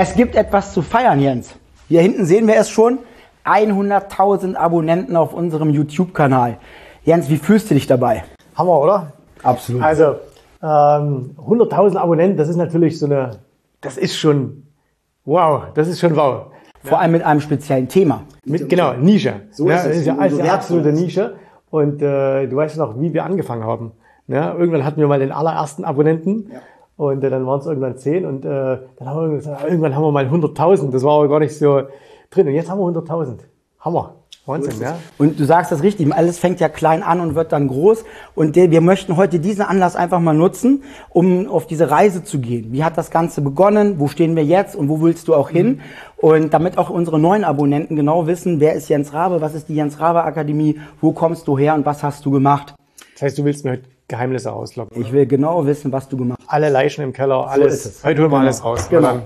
Es gibt etwas zu feiern, Jens. Hier hinten sehen wir es schon. 100.000 Abonnenten auf unserem YouTube-Kanal. Jens, wie fühlst du dich dabei? Hammer, oder? Absolut. Also ähm, 100.000 Abonnenten, das ist natürlich so eine, das ist schon, wow, das ist schon wow. Vor ja. allem mit einem speziellen Thema. Mit, genau, Nische. So ja, ist es. Das ist ja also eine absolute Nische. Und äh, du weißt noch, wie wir angefangen haben. Ja, irgendwann hatten wir mal den allerersten Abonnenten. Ja. Und äh, dann waren es irgendwann zehn und äh, dann haben wir gesagt, irgendwann haben wir mal 100.000. Das war aber gar nicht so drin. Und jetzt haben wir 100.000. Hammer. Wahnsinn, ja. Und du sagst das richtig, alles fängt ja klein an und wird dann groß. Und wir möchten heute diesen Anlass einfach mal nutzen, um auf diese Reise zu gehen. Wie hat das Ganze begonnen? Wo stehen wir jetzt und wo willst du auch hin? Mhm. Und damit auch unsere neuen Abonnenten genau wissen, wer ist Jens Rabe, was ist die Jens Rabe Akademie, wo kommst du her und was hast du gemacht? Das heißt, du willst mir heute Geheimnisse auslocken. Ich will genau wissen, was du gemacht hast. Alle Leichen im Keller, alles. So heute holen wir genau. alles raus. Genau.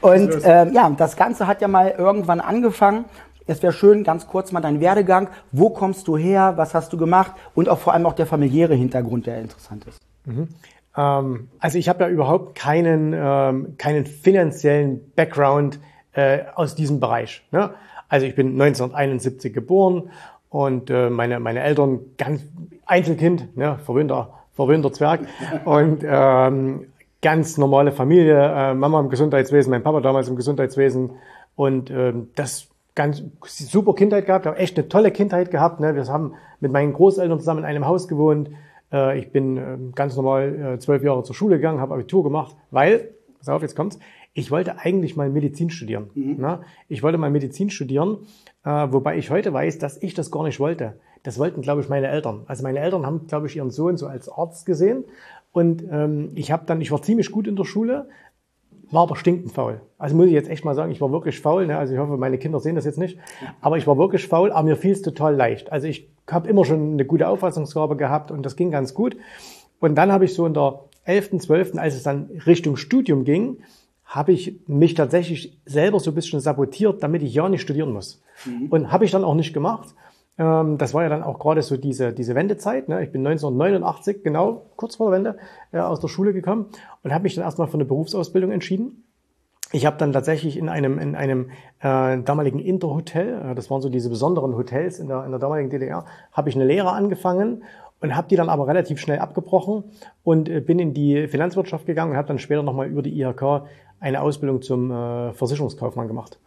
Und ähm, ja, das Ganze hat ja mal irgendwann angefangen. Es wäre schön, ganz kurz mal dein Werdegang. Wo kommst du her? Was hast du gemacht? Und auch vor allem auch der familiäre Hintergrund, der interessant ist. Mhm. Ähm, also ich habe ja überhaupt keinen, ähm, keinen finanziellen Background äh, aus diesem Bereich. Ne? Also ich bin 1971 geboren und äh, meine, meine Eltern ganz Einzelkind, ne, verwöhnter, verwöhnter Zwerg und ähm, ganz normale Familie, äh, Mama im Gesundheitswesen, mein Papa damals im Gesundheitswesen und ähm, das ganz super Kindheit gehabt, habe echt eine tolle Kindheit gehabt. Ne? Wir haben mit meinen Großeltern zusammen in einem Haus gewohnt. Äh, ich bin äh, ganz normal äh, zwölf Jahre zur Schule gegangen, habe Abitur gemacht, weil, pass auf, jetzt kommt's, ich wollte eigentlich mal Medizin studieren. Mhm. Ne? Ich wollte mal Medizin studieren, wobei ich heute weiß, dass ich das gar nicht wollte. Das wollten, glaube ich, meine Eltern. Also meine Eltern haben, glaube ich, ihren Sohn so als Arzt gesehen. Und ähm, ich habe dann, ich war ziemlich gut in der Schule, war aber stinkend faul. Also muss ich jetzt echt mal sagen, ich war wirklich faul. Ne? Also ich hoffe, meine Kinder sehen das jetzt nicht. Aber ich war wirklich faul, aber mir fiel es total leicht. Also ich habe immer schon eine gute Auffassungsgabe gehabt und das ging ganz gut. Und dann habe ich so in der 11., 12., als es dann Richtung Studium ging, habe ich mich tatsächlich selber so ein bisschen sabotiert, damit ich ja nicht studieren muss. Mhm. Und habe ich dann auch nicht gemacht. Ähm, das war ja dann auch gerade so diese, diese Wendezeit. Ne? Ich bin 1989, genau kurz vor der Wende, äh, aus der Schule gekommen und habe mich dann erstmal für eine Berufsausbildung entschieden. Ich habe dann tatsächlich in einem, in einem äh, damaligen Interhotel, äh, das waren so diese besonderen Hotels in der, in der damaligen DDR, habe ich eine Lehre angefangen und habe die dann aber relativ schnell abgebrochen und äh, bin in die Finanzwirtschaft gegangen und habe dann später nochmal über die IHK eine Ausbildung zum äh, Versicherungskaufmann gemacht.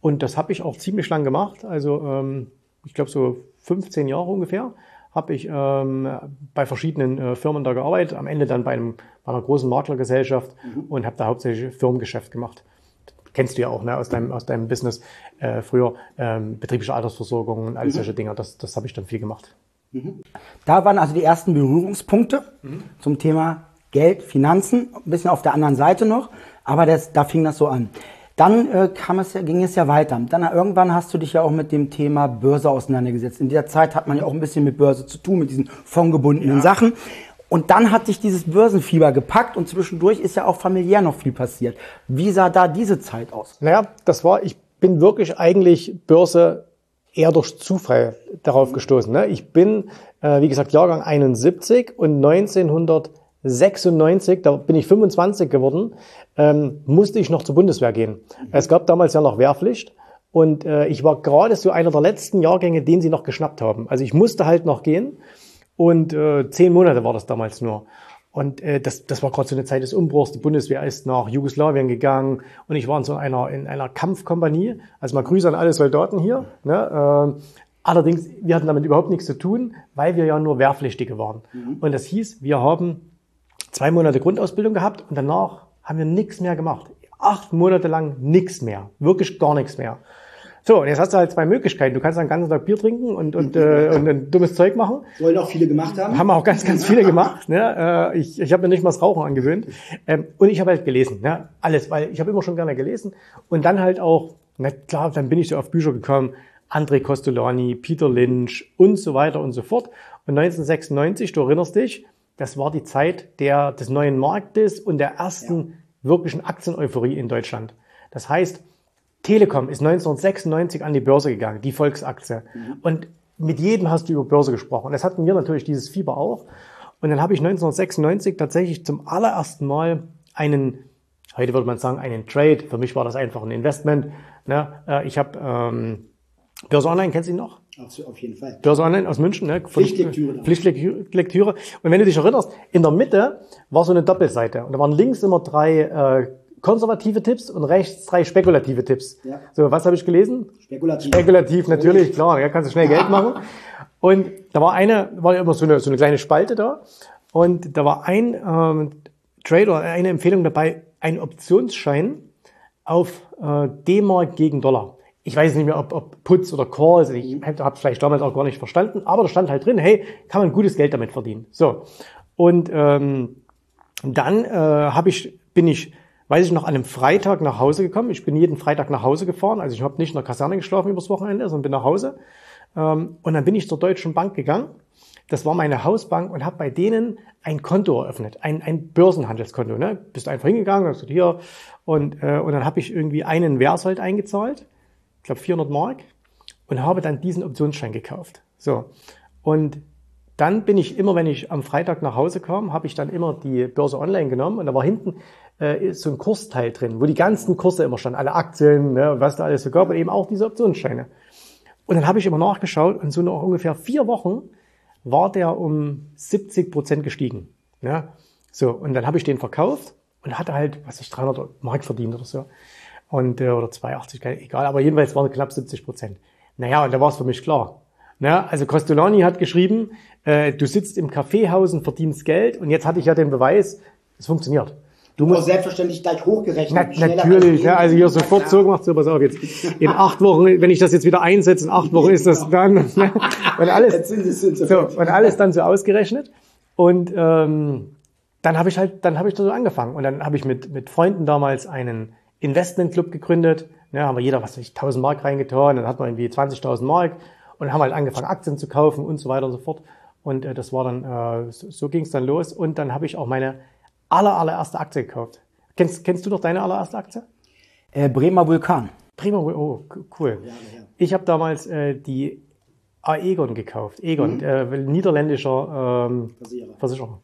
Und das habe ich auch ziemlich lang gemacht. Also ähm, ich glaube so 15 Jahre ungefähr, habe ich ähm, bei verschiedenen äh, Firmen da gearbeitet, am Ende dann bei, einem, bei einer großen Maklergesellschaft mhm. und habe da hauptsächlich Firmengeschäft gemacht. Kennst du ja auch ne, aus, deinem, aus deinem Business äh, früher, ähm, betriebliche Altersversorgung und all mhm. solche Dinge. Das, das habe ich dann viel gemacht. Mhm. Da waren also die ersten Berührungspunkte mhm. zum Thema Geld, Finanzen, ein bisschen auf der anderen Seite noch, aber das, da fing das so an. Dann äh, kam es ja, ging es ja weiter. Dann äh, irgendwann hast du dich ja auch mit dem Thema Börse auseinandergesetzt. In dieser Zeit hat man ja auch ein bisschen mit Börse zu tun, mit diesen fondgebundenen ja. Sachen. Und dann hat dich dieses Börsenfieber gepackt und zwischendurch ist ja auch familiär noch viel passiert. Wie sah da diese Zeit aus? Naja, das war, ich bin wirklich eigentlich Börse eher durch Zufall darauf gestoßen. Ne? Ich bin, äh, wie gesagt, Jahrgang 71 und 1900 96, da bin ich 25 geworden, ähm, musste ich noch zur Bundeswehr gehen. Mhm. Es gab damals ja noch Wehrpflicht und äh, ich war gerade so einer der letzten Jahrgänge, den sie noch geschnappt haben. Also ich musste halt noch gehen und äh, zehn Monate war das damals nur. Und äh, das, das war gerade so eine Zeit des Umbruchs. Die Bundeswehr ist nach Jugoslawien gegangen und ich war in so einer, in einer Kampfkompanie. Also mal Grüße an alle Soldaten hier. Ne? Äh, allerdings, wir hatten damit überhaupt nichts zu tun, weil wir ja nur Wehrpflichtige waren. Mhm. Und das hieß, wir haben zwei Monate Grundausbildung gehabt und danach haben wir nichts mehr gemacht. Acht Monate lang nichts mehr. Wirklich gar nichts mehr. So, und jetzt hast du halt zwei Möglichkeiten. Du kannst einen ganzen Tag Bier trinken und, und, äh, und ein dummes Zeug machen. Wollen auch viele gemacht haben. Haben auch ganz, ganz viele gemacht. Ne? Äh, ich ich habe mir nicht mal das Rauchen angewöhnt. Ähm, und ich habe halt gelesen. Ne? Alles, weil ich habe immer schon gerne gelesen. Und dann halt auch, na klar, dann bin ich so auf Bücher gekommen. André Costolani, Peter Lynch und so weiter und so fort. Und 1996, du erinnerst dich, das war die Zeit der, des neuen Marktes und der ersten ja. wirklichen Aktieneuphorie in Deutschland. Das heißt, Telekom ist 1996 an die Börse gegangen, die Volksaktie. Mhm. Und mit jedem hast du über Börse gesprochen. Das hatten wir natürlich dieses Fieber auch. Und dann habe ich 1996 tatsächlich zum allerersten Mal einen, heute würde man sagen, einen Trade. Für mich war das einfach ein Investment. Ne? Äh, ich habe ähm, Börse Online, kennst du ihn noch? Auf jeden Fall. Börse Online aus München, ne? Von, Pflichtlektüre. Pflichtlektüre. Und wenn du dich erinnerst, in der Mitte war so eine Doppelseite. Und da waren links immer drei äh, konservative Tipps und rechts drei spekulative Tipps. Ja. So, was habe ich gelesen? Spekulativ. Spekulativ, natürlich, klar, ja, kannst du schnell Geld machen. Und da war eine, war ja immer so eine, so eine kleine Spalte da. Und da war ein ähm, Trade oder eine Empfehlung dabei, ein Optionsschein auf äh, D-Mark gegen Dollar. Ich weiß nicht mehr, ob, ob Puts oder Calls, ich habe es vielleicht damals auch gar nicht verstanden, aber da stand halt drin, hey, kann man gutes Geld damit verdienen. So. Und ähm, dann äh, hab ich, bin ich weiß ich noch, an einem Freitag nach Hause gekommen. Ich bin jeden Freitag nach Hause gefahren. Also ich habe nicht in der Kaserne geschlafen übers Wochenende, sondern bin nach Hause. Ähm, und dann bin ich zur Deutschen Bank gegangen. Das war meine Hausbank und habe bei denen ein Konto eröffnet, ein, ein Börsenhandelskonto. Ne? Bist einfach hingegangen, hast du hier und, äh, und dann habe ich irgendwie einen Wersold eingezahlt, glaube 400 Mark, und habe dann diesen Optionsschein gekauft. So und dann bin ich immer, wenn ich am Freitag nach Hause kam, habe ich dann immer die Börse online genommen und da war hinten äh, so ein Kursteil drin, wo die ganzen Kurse immer standen, alle Aktien, ne, was da alles so gab und eben auch diese Optionsscheine. Und dann habe ich immer nachgeschaut und so nach ungefähr vier Wochen war der um 70 Prozent gestiegen. Ja, so und dann habe ich den verkauft und hatte halt, was ich 300 Mark verdient oder so und äh, oder 280, egal, aber jedenfalls waren es knapp 70 Prozent. Naja, und da war es für mich klar. Ja, also Costolani hat geschrieben, äh, du sitzt im Kaffeehaus und verdienst Geld und jetzt hatte ich ja den Beweis, es funktioniert. Du musst selbstverständlich gleich hochgerechnet. Na, natürlich, ja, also hier sofort so gemacht, so pass auf jetzt. In acht Wochen, wenn ich das jetzt wieder einsetze, in acht Wochen ist das dann ne, und alles, so, und alles dann so ausgerechnet. Und ähm, dann habe ich halt, dann habe ich da so angefangen und dann habe ich mit mit Freunden damals einen Investmentclub gegründet. Ja, haben wir jeder was weiß ich 1000 Mark reingetan, dann hat man irgendwie 20.000 Mark und haben halt angefangen Aktien zu kaufen und so weiter und so fort. Und äh, das war dann, äh, so, so ging es dann los. Und dann habe ich auch meine aller, allererste Aktie gekauft. Kennst, kennst du doch deine allererste Aktie? Äh, Bremer Vulkan. Bremer Vulkan, oh, cool. Ja, ja. Ich habe damals äh, die Aegon gekauft. Egon, mhm. äh, niederländischer ähm, Versicherer. Versicherer.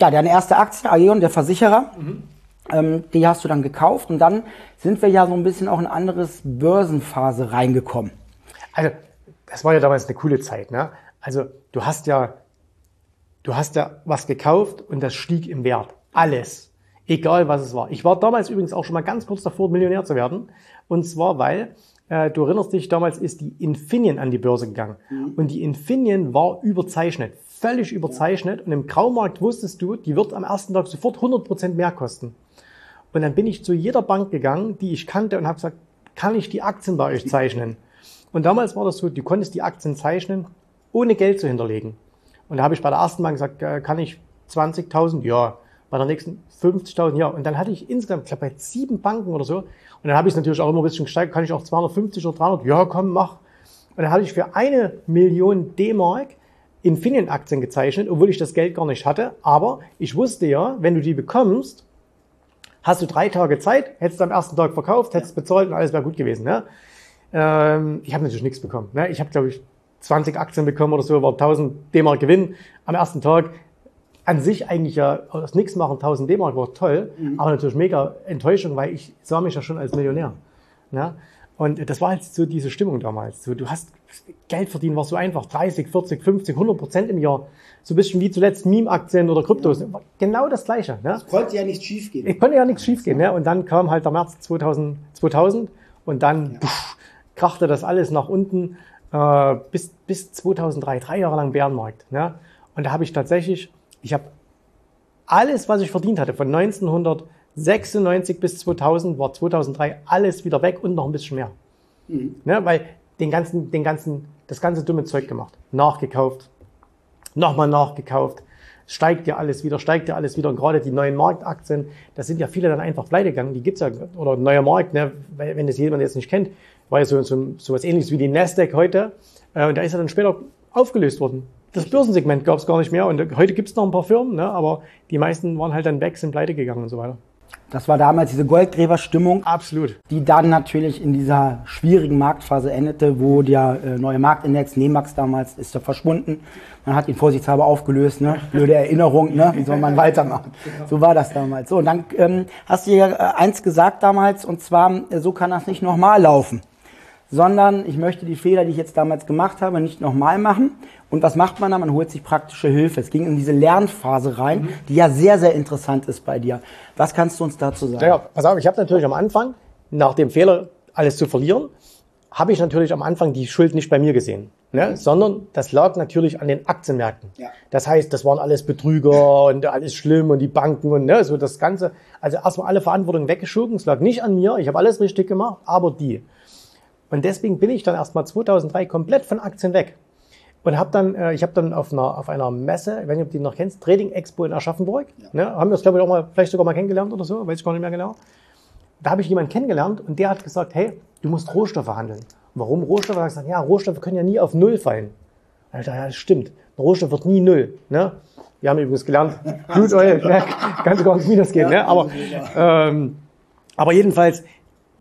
Ja, deine erste Aktie, Aegon, der Versicherer. Mhm. Ähm, die hast du dann gekauft und dann sind wir ja so ein bisschen auch in eine anderes Börsenphase reingekommen. Also, das war ja damals eine coole Zeit. Ne? Also, du hast ja, du hast ja was gekauft und das stieg im Wert. Alles. Egal was es war. Ich war damals übrigens auch schon mal ganz kurz davor, Millionär zu werden. Und zwar, weil, äh, du erinnerst dich, damals ist die Infineon an die Börse gegangen. Mhm. Und die Infineon war überzeichnet. Völlig überzeichnet. Und im Graumarkt wusstest du, die wird am ersten Tag sofort 100% mehr kosten. Und dann bin ich zu jeder Bank gegangen, die ich kannte und habe gesagt, kann ich die Aktien bei euch zeichnen? Und damals war das so, du konntest die Aktien zeichnen, ohne Geld zu hinterlegen. Und da habe ich bei der ersten Bank gesagt, äh, kann ich 20.000? Ja. Bei der nächsten 50.000? Ja. Und dann hatte ich insgesamt, ich glaube, bei sieben Banken oder so. Und dann habe ich es natürlich auch immer ein bisschen gesteigert, kann ich auch 250 oder 300? Ja, komm, mach. Und dann habe ich für eine Million D-Mark Infineon-Aktien gezeichnet, obwohl ich das Geld gar nicht hatte. Aber ich wusste ja, wenn du die bekommst, hast du drei Tage Zeit, hättest du am ersten Tag verkauft, hättest bezahlt und alles wäre gut gewesen. Ne? Ähm, ich habe natürlich nichts bekommen. Ne? Ich habe, glaube ich, 20 Aktien bekommen oder so, war 1000 D-Mark Gewinn am ersten Tag. An sich eigentlich ja aus nichts machen, 1000 D-Mark war toll, mhm. aber natürlich mega Enttäuschung, weil ich sah mich ja schon als Millionär. Ja? Und das war halt so diese Stimmung damals. So, du hast Geld verdienen war so einfach. 30, 40, 50, 100 Prozent im Jahr. So ein bisschen wie zuletzt Meme-Aktien oder Kryptos. Ja. Genau das Gleiche. Ne? Es konnte ja nichts schiefgehen. Es konnte ja nichts schiefgehen. Ne? Und dann kam halt der März 2000, 2000 und dann ja. pff, krachte das alles nach unten äh, bis, bis 2003, drei Jahre lang Bärenmarkt. Ne? Und da habe ich tatsächlich, ich habe alles, was ich verdient hatte, von 1996 bis 2000, war 2003 alles wieder weg und noch ein bisschen mehr. Mhm. Ne? Weil den ganzen, den ganzen, das ganze dumme Zeug gemacht. Nachgekauft, nochmal nachgekauft. Steigt ja alles wieder, steigt ja alles wieder. Und gerade die neuen Marktaktien, da sind ja viele dann einfach pleite gegangen. Die gibt's ja, oder neuer Markt, ne, wenn das jemand jetzt nicht kennt, war ja so, so, so was ähnliches wie die Nasdaq heute. Äh, und da ist er dann später aufgelöst worden. Das Börsensegment gab's gar nicht mehr. Und heute gibt's noch ein paar Firmen, ne, aber die meisten waren halt dann weg, sind pleite gegangen und so weiter. Das war damals diese Goldgräberstimmung. Absolut. Die dann natürlich in dieser schwierigen Marktphase endete, wo der äh, neue Marktindex, NEMAX damals, ist ja verschwunden. Man hat ihn vorsichtshalber aufgelöst, ne? Blöde Erinnerung, ne? Wie soll man weitermachen? So war das damals. So, und dann ähm, hast du ja äh, eins gesagt damals, und zwar, äh, so kann das nicht nochmal laufen sondern ich möchte die Fehler, die ich jetzt damals gemacht habe, nicht nochmal machen. Und was macht man da? Man holt sich praktische Hilfe. Es ging in diese Lernphase rein, mhm. die ja sehr, sehr interessant ist bei dir. Was kannst du uns dazu sagen? Ja, pass auf, ich habe natürlich am Anfang, nach dem Fehler alles zu verlieren, habe ich natürlich am Anfang die Schuld nicht bei mir gesehen, ne? Mhm. sondern das lag natürlich an den Aktienmärkten. Ja. Das heißt, das waren alles Betrüger und alles schlimm und die Banken und ne, so das Ganze. Also erstmal alle Verantwortung weggeschoben. Es lag nicht an mir, ich habe alles richtig gemacht, aber die. Und deswegen bin ich dann erstmal 2003 komplett von Aktien weg. Und habe dann, äh, ich habe dann auf einer, auf einer Messe, ich weiß nicht, ob du die noch kennst, Trading Expo in Aschaffenburg, ja. ne, haben wir das glaube ich auch mal, vielleicht sogar mal kennengelernt oder so, weiß ich gar nicht mehr genau. Da habe ich jemanden kennengelernt und der hat gesagt, hey, du musst Rohstoffe handeln. warum Rohstoffe? Er hat gesagt, ja, Rohstoffe können ja nie auf Null fallen. Alter, ja, das stimmt. Ein Rohstoff wird nie Null. Ne? Wir haben übrigens gelernt, Blutöl, ne, kannst du gar nicht minus gehen. Ja, ne? aber, ähm, aber jedenfalls,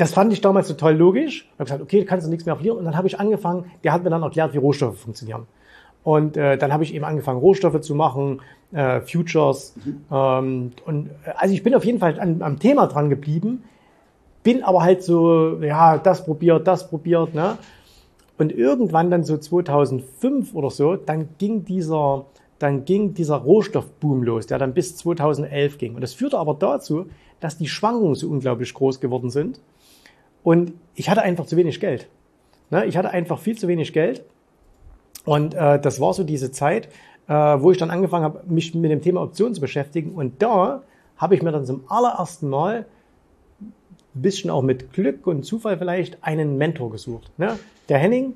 das fand ich damals total logisch. Ich habe gesagt, okay, kannst du nichts mehr verlieren. Und dann habe ich angefangen, der hat mir dann erklärt, wie Rohstoffe funktionieren. Und äh, dann habe ich eben angefangen, Rohstoffe zu machen, äh, Futures. Mhm. Ähm, und äh, also ich bin auf jeden Fall an, am Thema dran geblieben, bin aber halt so, ja, das probiert, das probiert, ne? Und irgendwann dann so 2005 oder so, dann ging dieser, dann ging dieser Rohstoffboom los, der dann bis 2011 ging. Und das führte aber dazu, dass die Schwankungen so unglaublich groß geworden sind. Und ich hatte einfach zu wenig Geld. Ne? Ich hatte einfach viel zu wenig Geld. Und äh, das war so diese Zeit, äh, wo ich dann angefangen habe, mich mit dem Thema Optionen zu beschäftigen. Und da habe ich mir dann zum allerersten Mal ein bisschen auch mit Glück und Zufall vielleicht einen Mentor gesucht. Ne? Der Henning,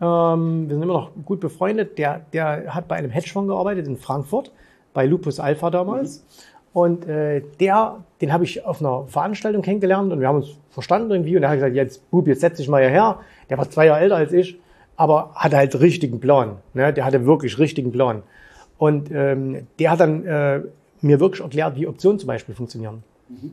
ähm, wir sind immer noch gut befreundet, der, der hat bei einem Hedgefonds gearbeitet in Frankfurt, bei Lupus Alpha damals. Mhm. Und äh, der, den habe ich auf einer Veranstaltung kennengelernt und wir haben uns verstanden irgendwie. Und er hat gesagt, jetzt Bub, jetzt setz dich mal hierher. Der war zwei Jahre älter als ich, aber hatte halt richtigen Plan. Ne? Der hatte wirklich richtigen Plan. Und ähm, der hat dann äh, mir wirklich erklärt, wie Optionen zum Beispiel funktionieren. Mhm.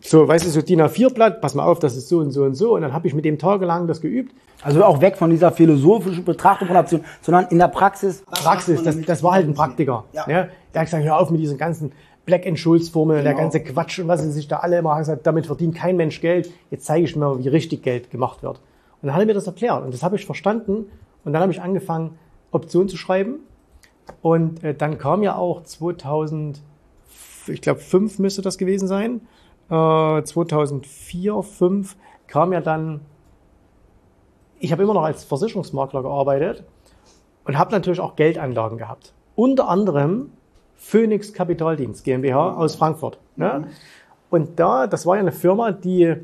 So, weißt du, so DIN A4-Blatt, pass mal auf, das ist so und so und so. Und dann habe ich mit dem tagelang das geübt. Also auch weg von dieser philosophischen Betrachtung von Optionen, sondern in der Praxis. Praxis, das, das war halt ein Praktiker. Ja. Ne? Der hat gesagt, hör auf mit diesen ganzen Black and Schulz Formel, genau. der ganze Quatsch und was sie sich da alle immer gesagt, damit verdient kein Mensch Geld. Jetzt zeige ich mir, wie richtig Geld gemacht wird. Und dann hat er mir das erklärt und das habe ich verstanden und dann habe ich angefangen, Optionen zu schreiben. Und äh, dann kam ja auch 2000, ich glaube 5 müsste das gewesen sein, äh, 2004, 5 kam ja dann, ich habe immer noch als Versicherungsmakler gearbeitet und habe natürlich auch Geldanlagen gehabt. Unter anderem Phoenix Kapitaldienst GmbH aus Frankfurt. Ne? Und da, das war ja eine Firma, die,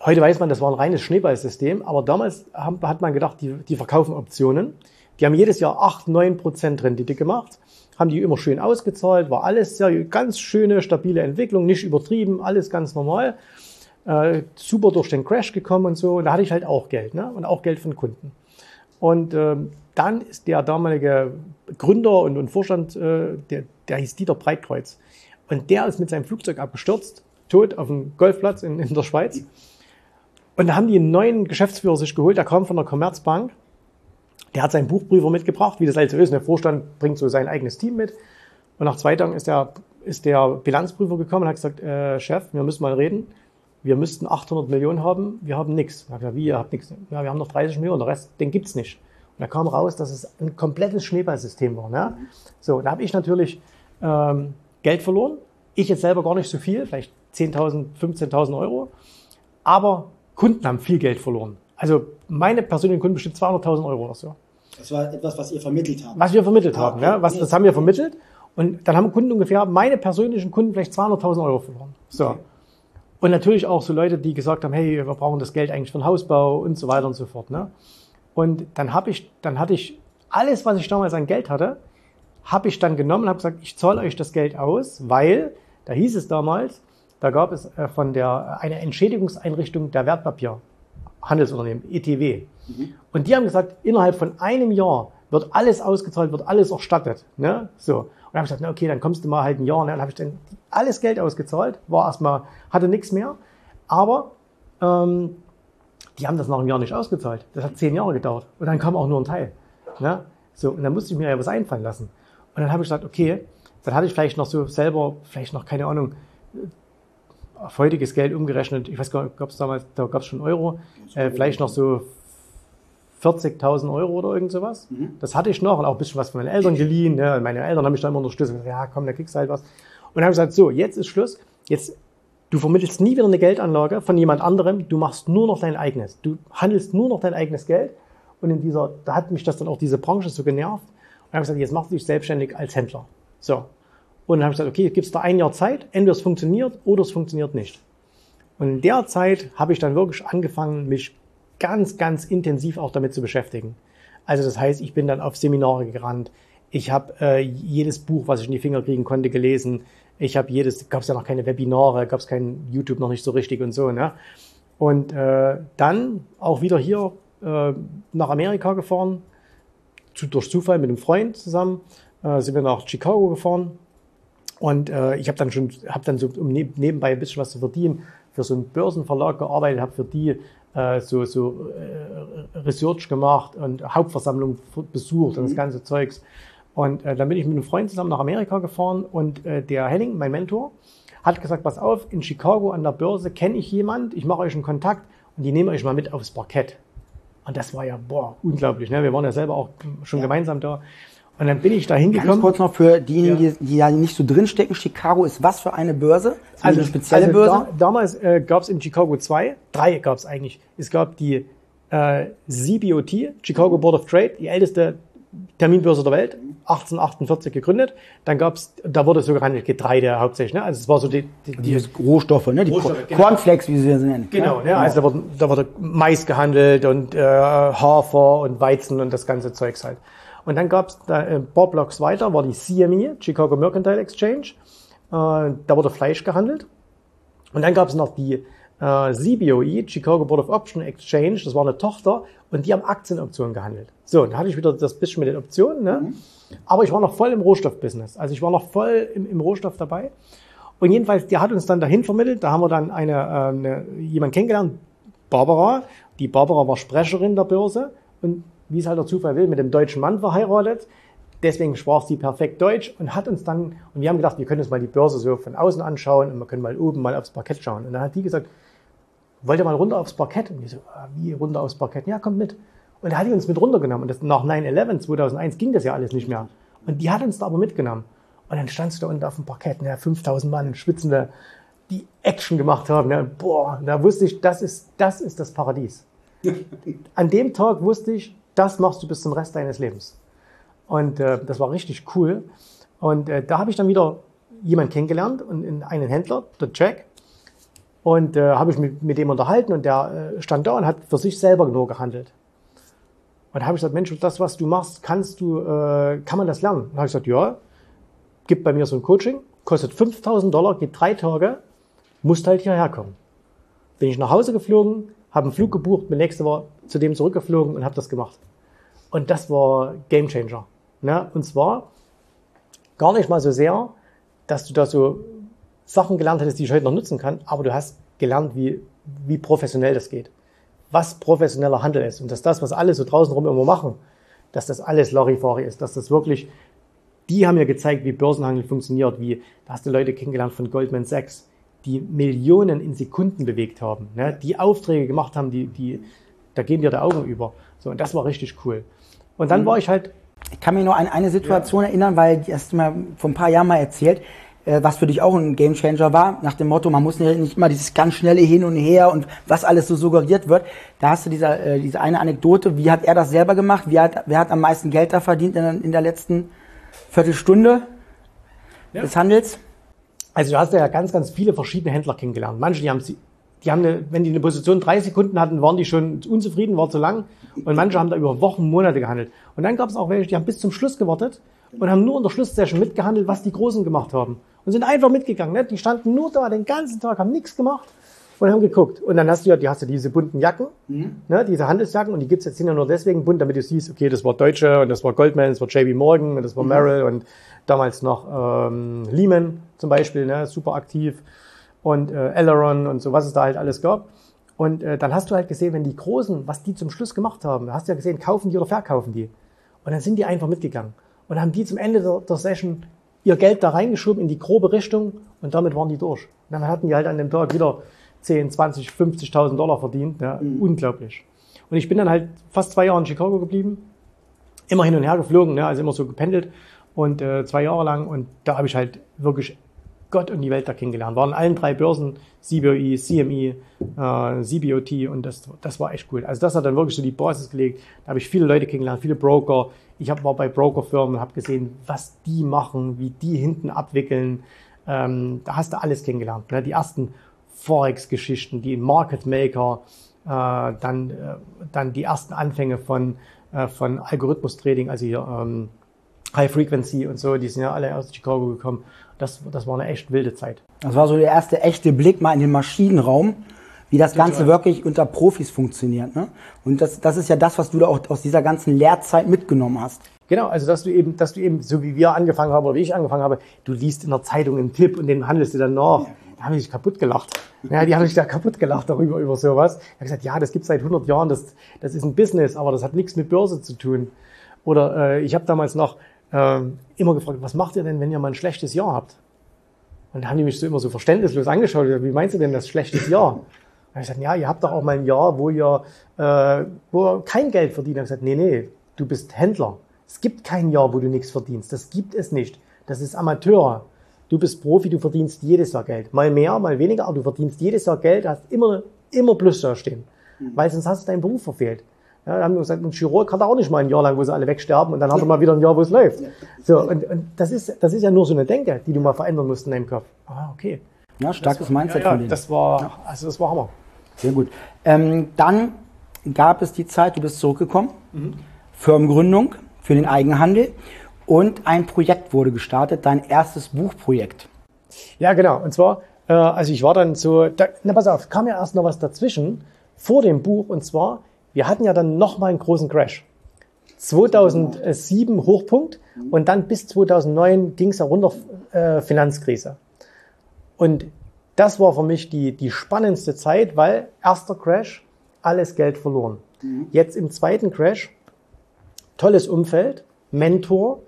heute weiß man, das war ein reines Schneeballsystem, aber damals hat man gedacht, die, die verkaufen Optionen. Die haben jedes Jahr 8, 9 Prozent Rendite gemacht, haben die immer schön ausgezahlt, war alles sehr, ganz schöne, stabile Entwicklung, nicht übertrieben, alles ganz normal. Äh, super durch den Crash gekommen und so. Und da hatte ich halt auch Geld, ne? Und auch Geld von Kunden. Und ähm, dann ist der damalige Gründer und, und Vorstand, äh, der, der hieß Dieter Breitkreuz. Und der ist mit seinem Flugzeug abgestürzt, tot auf dem Golfplatz in, in der Schweiz. Und da haben die einen neuen Geschäftsführer sich geholt, der kam von der Commerzbank. Der hat seinen Buchprüfer mitgebracht, wie das halt so ist. Der Vorstand bringt so sein eigenes Team mit. Und nach zwei Tagen ist der, ist der Bilanzprüfer gekommen und hat gesagt, äh, Chef, wir müssen mal reden. wir müssten 800 Millionen haben, wir haben nichts. Ich gesagt, wie, ihr habt nichts? Ja, wir haben noch 30 Millionen, der Rest, den gibt's nicht. Da kam raus, dass es ein komplettes Schneeballsystem war. Ne? So, da habe ich natürlich ähm, Geld verloren. Ich jetzt selber gar nicht so viel, vielleicht 10.000, 15.000 Euro. Aber Kunden haben viel Geld verloren. Also meine persönlichen Kunden bestimmt 200.000 Euro oder so. Das war etwas, was ihr vermittelt habt. Was wir vermittelt ah, haben, okay. ja. Was, das haben wir vermittelt. Und dann haben Kunden ungefähr, meine persönlichen Kunden vielleicht 200.000 Euro verloren. So. Okay. Und natürlich auch so Leute, die gesagt haben, hey, wir brauchen das Geld eigentlich für den Hausbau und so weiter und so fort. Ne? Und dann habe ich, dann hatte ich alles, was ich damals an Geld hatte, habe ich dann genommen und habe gesagt, ich zahle euch das Geld aus, weil, da hieß es damals, da gab es äh, von der, eine Entschädigungseinrichtung der Wertpapierhandelsunternehmen, ETW. Mhm. Und die haben gesagt, innerhalb von einem Jahr wird alles ausgezahlt, wird alles erstattet. Ne? So. Und dann habe ich gesagt, na okay, dann kommst du mal halt ein Jahr. Ne? Dann habe ich dann alles Geld ausgezahlt, war erstmal, hatte nichts mehr. Aber ähm, die haben das nach einem Jahr nicht ausgezahlt. Das hat zehn Jahre gedauert. Und dann kam auch nur ein Teil. Ne? So, und dann musste ich mir ja was einfallen lassen. Und dann habe ich gesagt, okay, dann hatte ich vielleicht noch so selber, vielleicht noch, keine Ahnung, auf heutiges Geld umgerechnet, ich weiß gar nicht, gab es damals, da gab es schon Euro, äh, vielleicht noch so 40.000 Euro oder irgend sowas. Mhm. Das hatte ich noch und auch ein bisschen was von meinen Eltern geliehen. Ne? Meine Eltern haben mich da immer unterstützt. Ja, komm, da kriegst du halt was. Und dann habe ich gesagt, so, jetzt ist Schluss. Jetzt, du vermittelst nie wieder eine Geldanlage von jemand anderem. Du machst nur noch dein eigenes. Du handelst nur noch dein eigenes Geld. Und in dieser, da hat mich das dann auch diese Branche so genervt. Und dann habe ich gesagt, jetzt machst du dich selbstständig als Händler. So. Und dann habe ich gesagt, okay, gibst da ein Jahr Zeit, entweder es funktioniert oder es funktioniert nicht. Und in der Zeit habe ich dann wirklich angefangen, mich ganz, ganz intensiv auch damit zu beschäftigen. Also das heißt, ich bin dann auf Seminare gerannt. Ich habe äh, jedes Buch, was ich in die Finger kriegen konnte, gelesen. Ich habe jedes, gab es ja noch keine Webinare, gab es kein YouTube noch nicht so richtig und so. Ne? Und äh, dann auch wieder hier äh, nach Amerika gefahren, zu, durch Zufall mit einem Freund zusammen, äh, sind wir nach Chicago gefahren. Und äh, ich habe dann schon, habe dann so um nebenbei ein bisschen was zu verdienen, für so einen Börsenverlag gearbeitet, habe für die äh, so, so äh, Research gemacht und Hauptversammlung besucht mhm. und das mhm. ganze Zeugs. Und äh, dann bin ich mit einem Freund zusammen nach Amerika gefahren und äh, der Henning, mein Mentor, hat gesagt, pass auf, in Chicago an der Börse kenne ich jemand, ich mache euch einen Kontakt und die nehmen euch mal mit aufs Parkett. Und das war ja, boah, unglaublich. Ne? Wir waren ja selber auch schon ja. gemeinsam da. Und dann bin ich da hingekommen. Ganz kurz noch für diejenigen, ja. die, die da nicht so drinstecken. Chicago ist was für eine Börse? Ist also eine spezielle also Börse? Da, damals äh, gab es in Chicago zwei, drei gab es eigentlich. Es gab die äh, CBOT, Chicago Board of Trade, die älteste Terminbörse der Welt, 1848 gegründet. Dann gab's, da wurde so gehandelt Getreide hauptsächlich. Ne? Also es war so die, die, die Rohstoffe, ne? die Rohstoffe, genau. Cornflakes, wie sie sie nennen. Genau, ne? also da wurde, da wurde Mais gehandelt und äh, Hafer und Weizen und das ganze Zeugs halt. Und dann gab es da ein paar Blocks weiter, war die CME, Chicago Mercantile Exchange. Äh, da wurde Fleisch gehandelt. Und dann gab es noch die äh, CBOE, Chicago Board of Option Exchange, das war eine Tochter, und die haben Aktienoptionen gehandelt. So, dann hatte ich wieder das bisschen mit den Optionen, ne? Mhm. aber ich war noch voll im Rohstoffbusiness. Also ich war noch voll im, im Rohstoff dabei. Und jedenfalls, der hat uns dann dahin vermittelt, da haben wir dann eine, äh, eine, jemand kennengelernt, Barbara. Die Barbara war Sprecherin der Börse und wie es halt der Zufall will, mit dem deutschen Mann verheiratet. Deswegen sprach sie perfekt Deutsch und hat uns dann, und wir haben gedacht, wir können uns mal die Börse so von außen anschauen und wir können mal oben mal aufs Parkett schauen. Und dann hat die gesagt, wollt ihr mal runter aufs Parkett? Und ich so, ah, wie runter aufs Parkett? Ja, kommt mit. Und da hat die uns mit runtergenommen. Und das, nach 9-11, 2001 ging das ja alles nicht mehr. Und die hat uns da aber mitgenommen. Und dann standst du da unten auf dem Parkett, ne, 5000 Mann, Schwitzende, die Action gemacht haben. Ne, boah, da wusste ich, das ist, das ist das Paradies. An dem Tag wusste ich, das machst du bis zum Rest deines Lebens. Und äh, das war richtig cool. Und äh, da habe ich dann wieder jemanden kennengelernt und einen Händler, der Jack. Und äh, habe ich mit, mit dem unterhalten und der äh, stand da und hat für sich selber nur gehandelt. Und da habe ich gesagt, Mensch, das, was du machst, kannst du, äh, kann man das lernen? Und habe ich gesagt, ja, gibt bei mir so ein Coaching, kostet 5000 Dollar, geht drei Tage, musst halt hierher kommen. Bin ich nach Hause geflogen, habe einen Flug gebucht, bin nächste Woche zu dem zurückgeflogen und habe das gemacht. Und das war Game Changer. Ne? Und zwar gar nicht mal so sehr, dass du da so Sachen gelernt hättest, die ich heute noch nutzen kann, aber du hast gelernt, wie, wie professionell das geht. Was professioneller Handel ist. Und dass das, was alle so draußen rum immer machen, dass das alles Larifari ist, dass das wirklich, die haben mir gezeigt, wie Börsenhandel funktioniert, wie, da hast du Leute kennengelernt von Goldman Sachs, die Millionen in Sekunden bewegt haben, ne? die Aufträge gemacht haben, die, die, da gehen dir die Augen über. So, und das war richtig cool. Und dann mhm. war ich halt. Ich kann mich nur an eine Situation ja. erinnern, weil die hast du mir vor ein paar Jahren mal erzählt, äh, was für dich auch ein Gamechanger war, nach dem Motto, man muss nicht immer dieses ganz schnelle Hin und Her und was alles so suggeriert wird. Da hast du diese, äh, diese eine Anekdote, wie hat er das selber gemacht? Wie hat, wer hat am meisten Geld da verdient in, in der letzten Viertelstunde ja. des Handels? Also du hast ja ganz, ganz viele verschiedene Händler kennengelernt. Manche, die haben die haben eine, wenn die eine Position drei Sekunden hatten, waren die schon unzufrieden, war zu lang. Und manche haben da über Wochen, Monate gehandelt. Und dann gab es auch welche, die haben bis zum Schluss gewartet und haben nur in der Schlusssession mitgehandelt, was die Großen gemacht haben. Und sind einfach mitgegangen. Ne? Die standen nur da den ganzen Tag, haben nichts gemacht und haben geguckt. Und dann hast du ja, die hast du diese bunten Jacken, mhm. ne, diese Handelsjacken, und die gibt's jetzt sind ja nur deswegen bunt, damit du siehst, okay, das war Deutsche und das war Goldman, das war JB Morgan und das war mhm. Merrill und damals noch ähm, Lehman zum Beispiel, ne, super aktiv und äh, Elleron und so, was es da halt alles gab. Und äh, dann hast du halt gesehen, wenn die Großen, was die zum Schluss gemacht haben, hast du ja gesehen, kaufen die oder verkaufen die. Und dann sind die einfach mitgegangen. Und haben die zum Ende der, der Session ihr Geld da reingeschoben in die grobe Richtung und damit waren die durch. Und dann hatten die halt an dem Tag wieder 10, 20, 50.000 Dollar verdient. Ja, mhm. Unglaublich. Und ich bin dann halt fast zwei Jahre in Chicago geblieben, immer hin und her geflogen, ne, also immer so gependelt und äh, zwei Jahre lang und da habe ich halt wirklich Gott und die Welt da kennengelernt. Waren allen drei Börsen, CBOE, CME, äh, CBOT und das, das war echt cool. Also das hat dann wirklich so die Basis gelegt. Da habe ich viele Leute kennengelernt, viele Broker. Ich hab, war bei Brokerfirmen und habe gesehen, was die machen, wie die hinten abwickeln. Ähm, da hast du alles kennengelernt. Ne? Die ersten Forex-Geschichten, die Market Maker, äh, dann, äh, dann die ersten Anfänge von, äh, von Algorithmus-Trading, also hier ähm, High Frequency und so, die sind ja alle aus Chicago gekommen das, das war eine echt wilde Zeit. Das war so der erste echte Blick mal in den Maschinenraum, wie das Ganze wirklich unter Profis funktioniert. Ne? Und das, das ist ja das, was du da auch aus dieser ganzen Lehrzeit mitgenommen hast. Genau, also dass du eben, dass du eben, so wie wir angefangen haben oder wie ich angefangen habe, du liest in der Zeitung einen Tipp und den handelst du dann nach. Da haben die sich kaputt gelacht. Ja, die haben sich da kaputt gelacht darüber, über sowas. Ich habe gesagt, ja, das gibt seit 100 Jahren, das, das ist ein Business, aber das hat nichts mit Börse zu tun. Oder äh, ich habe damals noch ähm, immer gefragt, was macht ihr denn, wenn ihr mal ein schlechtes Jahr habt? Und dann haben die mich so immer so verständnislos angeschaut. Wie meinst du denn das schlechtes Jahr? Und ich gesagt, ja, ihr habt doch auch mal ein Jahr, wo ihr, äh, wo ihr kein Geld verdient. Und ich gesagt, nee, nee, du bist Händler. Es gibt kein Jahr, wo du nichts verdienst. Das gibt es nicht. Das ist Amateur. Du bist Profi, du verdienst jedes Jahr Geld. Mal mehr, mal weniger, aber du verdienst jedes Jahr Geld, hast immer, immer Plus da stehen. Mhm. Weil sonst hast du deinen Beruf verfehlt. Ja, da haben wir gesagt, ein Chirurg hat auch nicht mal ein Jahr lang, wo sie alle wegsterben und dann hat er mal wieder ein Jahr, wo es läuft. So, und, und das, ist, das ist ja nur so eine Denke, die du mal verändern musst in deinem Kopf. Ah, okay. Ja, starkes das, Mindset ja, von denen. Das war, ja. also das war Hammer. Sehr gut. Ähm, dann gab es die Zeit, du bist zurückgekommen, mhm. Firmengründung für den Eigenhandel und ein Projekt wurde gestartet, dein erstes Buchprojekt. Ja, genau. Und zwar, äh, also ich war dann so, da, na pass auf, kam ja erst noch was dazwischen vor dem Buch und zwar wir hatten ja dann nochmal einen großen Crash. 2007 Hochpunkt und dann bis 2009 ging es ja runter äh, Finanzkrise. Und das war für mich die, die spannendste Zeit, weil erster Crash, alles Geld verloren. Mhm. Jetzt im zweiten Crash, tolles Umfeld, Mentor,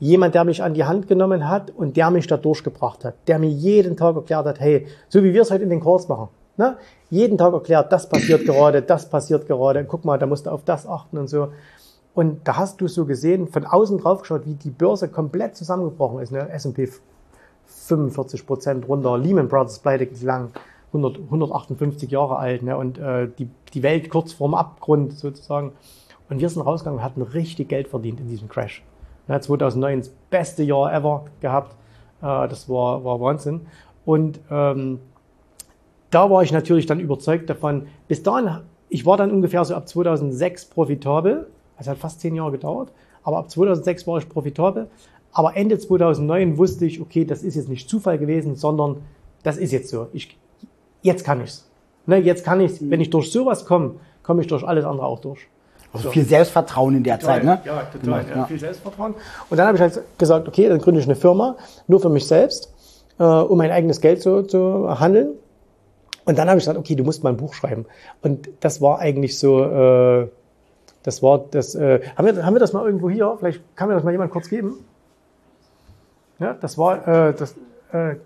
jemand, der mich an die Hand genommen hat und der mich da durchgebracht hat, der mir jeden Tag erklärt hat, hey, so wie wir es heute in den Calls machen, Ne? Jeden Tag erklärt, das passiert gerade, das passiert gerade, guck mal, da musst du auf das achten und so. Und da hast du so gesehen, von außen drauf geschaut, wie die Börse komplett zusammengebrochen ist. Ne? S&P 45 Prozent runter, Lehman Brothers pleite lang, 100, 158 Jahre alt ne? und äh, die, die Welt kurz vorm Abgrund sozusagen. Und wir sind rausgegangen und hatten richtig Geld verdient in diesem Crash. Ne? 2009 das beste Jahr ever gehabt. Äh, das war, war Wahnsinn. Und ähm, da war ich natürlich dann überzeugt davon. Bis dahin, ich war dann ungefähr so ab 2006 profitabel. Es hat fast zehn Jahre gedauert. Aber ab 2006 war ich profitabel. Aber Ende 2009 wusste ich, okay, das ist jetzt nicht Zufall gewesen, sondern das ist jetzt so. Ich, jetzt kann ich's. Ne, jetzt kann ich's. Wenn ich durch sowas komme, komme ich durch alles andere auch durch. Also so. viel Selbstvertrauen in der total, Zeit, ne? Ja, total. Ja, ja. Viel Selbstvertrauen. Und dann habe ich halt gesagt, okay, dann gründe ich eine Firma, nur für mich selbst, äh, um mein eigenes Geld zu, zu handeln. Und dann habe ich gesagt, okay, du musst mal ein Buch schreiben. Und das war eigentlich so, äh, das war das, äh, haben, wir, haben wir das mal irgendwo hier? Vielleicht kann mir das mal jemand kurz geben. Ja, das war, äh, das, äh,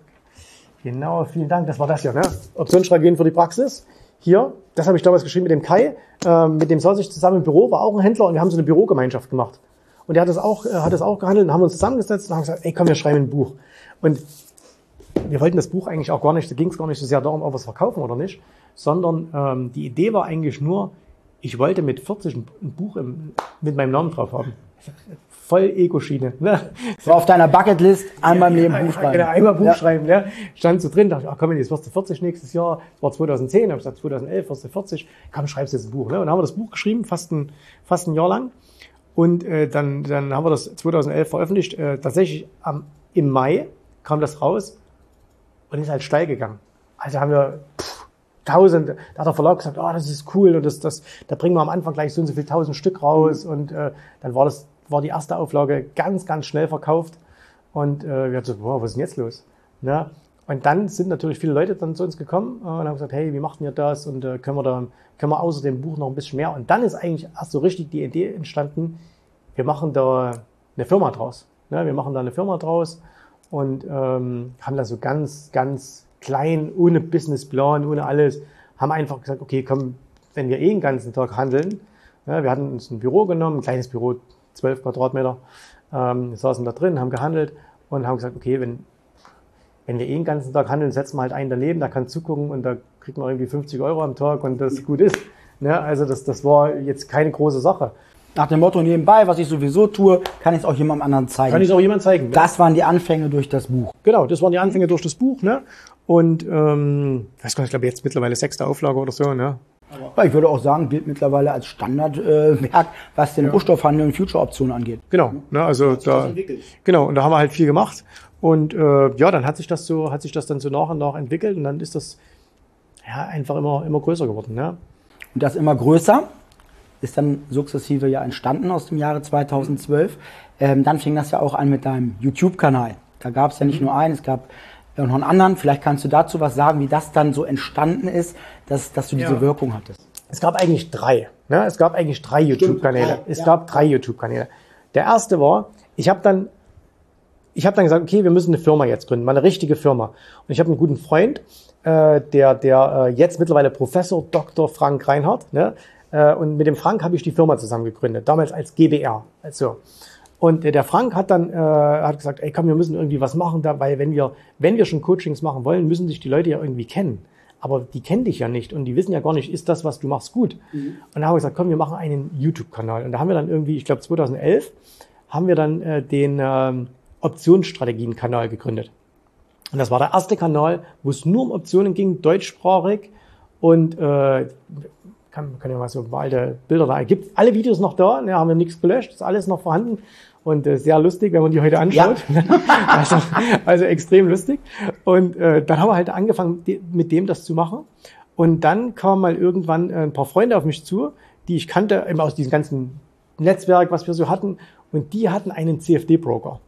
Genau, vielen Dank. Das war das hier, ne? Optionsstrategien für die Praxis. Hier, das habe ich damals geschrieben mit dem Kai. Ähm, mit dem saß ich zusammen im Büro, war auch ein Händler und wir haben so eine Bürogemeinschaft gemacht. Und der hat das auch, äh, hat das auch gehandelt und haben uns zusammengesetzt und haben gesagt, ey komm, wir schreiben ein Buch. Und wir wollten das Buch eigentlich auch gar nicht, da ging es gar nicht so sehr darum, ob wir es verkaufen oder nicht, sondern ähm, die Idee war eigentlich nur, ich wollte mit 40 ein, ein Buch im, mit meinem Namen drauf haben. Voll Ego-Schiene. Ne? So auf deiner Bucketlist einmal im Leben Buch schreiben. Genau, einmal Buch ja. schreiben. Ne? Stand so drin, dachte ich, ach komm, jetzt wirst du 40 nächstes Jahr. Das war 2010, habe ich gesagt, 2011 wirst du 40. Komm, schreibst jetzt ein Buch. Ne? Und dann haben wir das Buch geschrieben, fast ein, fast ein Jahr lang. Und äh, dann, dann haben wir das 2011 veröffentlicht. Äh, tatsächlich am, im Mai kam das raus und ist halt steil gegangen. Also haben wir pff, tausend, da hat der Verlag gesagt, oh, das ist cool und das, das, da bringen wir am Anfang gleich so und so viel tausend Stück raus und äh, dann war das, war die erste Auflage ganz, ganz schnell verkauft und äh, wir hatten so, wow, was ist denn jetzt los? Ja, und dann sind natürlich viele Leute dann zu uns gekommen äh, und haben gesagt, hey, wie macht ihr das und äh, können wir da, können wir außer dem Buch noch ein bisschen mehr? Und dann ist eigentlich erst so richtig die Idee entstanden, wir machen da eine Firma draus. Ne? Wir machen da eine Firma draus und ähm, haben da so ganz, ganz klein, ohne Businessplan, ohne alles, haben einfach gesagt, okay, komm, wenn wir eh den ganzen Tag handeln, ja, wir hatten uns ein Büro genommen, ein kleines Büro, 12 Quadratmeter, ähm, saßen da drin, haben gehandelt und haben gesagt, okay, wenn, wenn wir eh den ganzen Tag handeln, setzen wir halt einen daneben, der kann zugucken und da kriegt man irgendwie 50 Euro am Tag und das gut ist. Ja, also das, das war jetzt keine große Sache. Nach dem Motto nebenbei, was ich sowieso tue, kann ich es auch jemandem anderen zeigen. Kann ich es auch jemandem zeigen. Das waren die Anfänge durch das Buch. Genau, das waren die Anfänge durch das Buch. Ne? Und ähm, weiß gar nicht, ich glaube jetzt mittlerweile sechste Auflage oder so. Ne? Aber ich würde auch sagen, gilt mittlerweile als Standardwerk, äh, was den ja. Rohstoffhandel und Future-Optionen angeht. Genau, ne, also da, genau, und da haben wir halt viel gemacht. Und äh, ja, dann hat sich das so, hat sich das dann so nach und nach entwickelt und dann ist das ja einfach immer, immer größer geworden. Ne? Und das immer größer ist dann sukzessive ja entstanden aus dem Jahre 2012. Ähm, dann fing das ja auch an mit deinem YouTube-Kanal. Da gab es ja nicht nur einen, es gab noch einen anderen. Vielleicht kannst du dazu was sagen, wie das dann so entstanden ist, dass, dass du diese ja. Wirkung hattest. Es gab eigentlich drei. Ne? Es gab eigentlich drei YouTube-Kanäle. Es ja. gab drei YouTube-Kanäle. Der erste war, ich habe dann ich habe dann gesagt, okay, wir müssen eine Firma jetzt gründen, mal eine richtige Firma. Und ich habe einen guten Freund, äh, der, der äh, jetzt mittlerweile Professor Dr. Frank Reinhardt, ne? Äh, und mit dem Frank habe ich die Firma zusammen gegründet, damals als GBR. Also. Und der Frank hat dann äh, hat gesagt, ey komm, wir müssen irgendwie was machen da, weil wenn wir, wenn wir schon Coachings machen wollen, müssen sich die Leute ja irgendwie kennen. Aber die kennen dich ja nicht und die wissen ja gar nicht, ist das, was du machst, gut. Mhm. Und da haben wir gesagt, komm, wir machen einen YouTube-Kanal. Und da haben wir dann irgendwie, ich glaube 2011, haben wir dann äh, den äh, Optionsstrategien-Kanal gegründet. Und das war der erste Kanal, wo es nur um Optionen ging, deutschsprachig. Und äh, kann, kann ja mal so alte Bilder da. Gibt alle Videos noch da, ne, haben wir nichts gelöscht, ist alles noch vorhanden und äh, sehr lustig, wenn man die heute anschaut. Ja. also, also extrem lustig. Und äh, dann haben wir halt angefangen, mit dem das zu machen. Und dann kam mal irgendwann äh, ein paar Freunde auf mich zu, die ich kannte, eben aus diesem ganzen Netzwerk, was wir so hatten. Und die hatten einen CFD-Broker.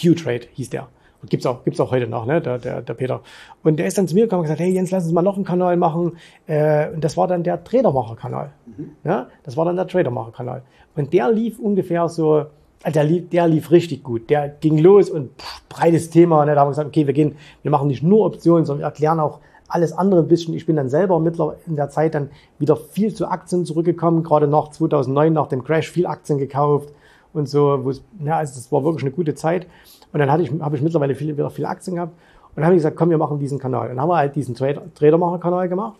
Q-Trade hieß der. Und gibt's auch, gibt's auch heute noch, ne, der, der, der Peter. Und der ist dann zu mir gekommen und gesagt, hey Jens, lass uns mal noch einen Kanal machen. Äh, und das war dann der Tradermacher-Kanal. Mhm. Ja, das war dann der Tradermacher-Kanal. Und der lief ungefähr so, der lief, der lief richtig gut. Der ging los und pff, breites Thema. Ne? Da haben wir gesagt, okay, wir gehen, wir machen nicht nur Optionen, sondern wir erklären auch alles andere ein bisschen. Ich bin dann selber mittlerweile in der Zeit dann wieder viel zu Aktien zurückgekommen, gerade nach 2009, nach dem Crash, viel Aktien gekauft und so. Ja, also das war wirklich eine gute Zeit. Und dann hatte ich, habe ich mittlerweile viel, wieder viele Aktien gehabt. Und dann habe gesagt, komm, wir machen diesen Kanal. Und dann haben wir halt diesen Tradermacher-Kanal gemacht.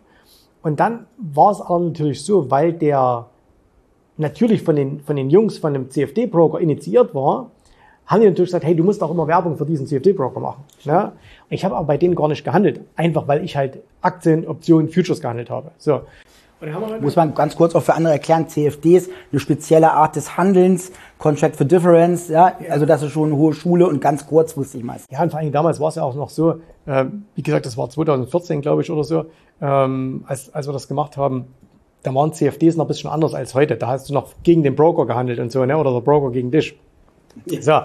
Und dann war es aber natürlich so, weil der natürlich von den, von den Jungs von dem CFD-Broker initiiert war, haben die natürlich gesagt, hey, du musst auch immer Werbung für diesen CFD-Broker machen. Ja? Ich habe aber bei denen gar nicht gehandelt, einfach weil ich halt Aktien, Optionen, Futures gehandelt habe. So. Muss man ganz kurz auch für andere erklären, CFDs, eine spezielle Art des Handelns, Contract for Difference, ja, also das ist schon eine hohe Schule und ganz kurzfristig meist. Ja, und vor allem damals war es ja auch noch so, äh, wie gesagt, das war 2014, glaube ich, oder so, ähm, als, als wir das gemacht haben, da waren CFDs noch ein bisschen anders als heute. Da hast du noch gegen den Broker gehandelt und so, ne? oder der Broker gegen dich. So.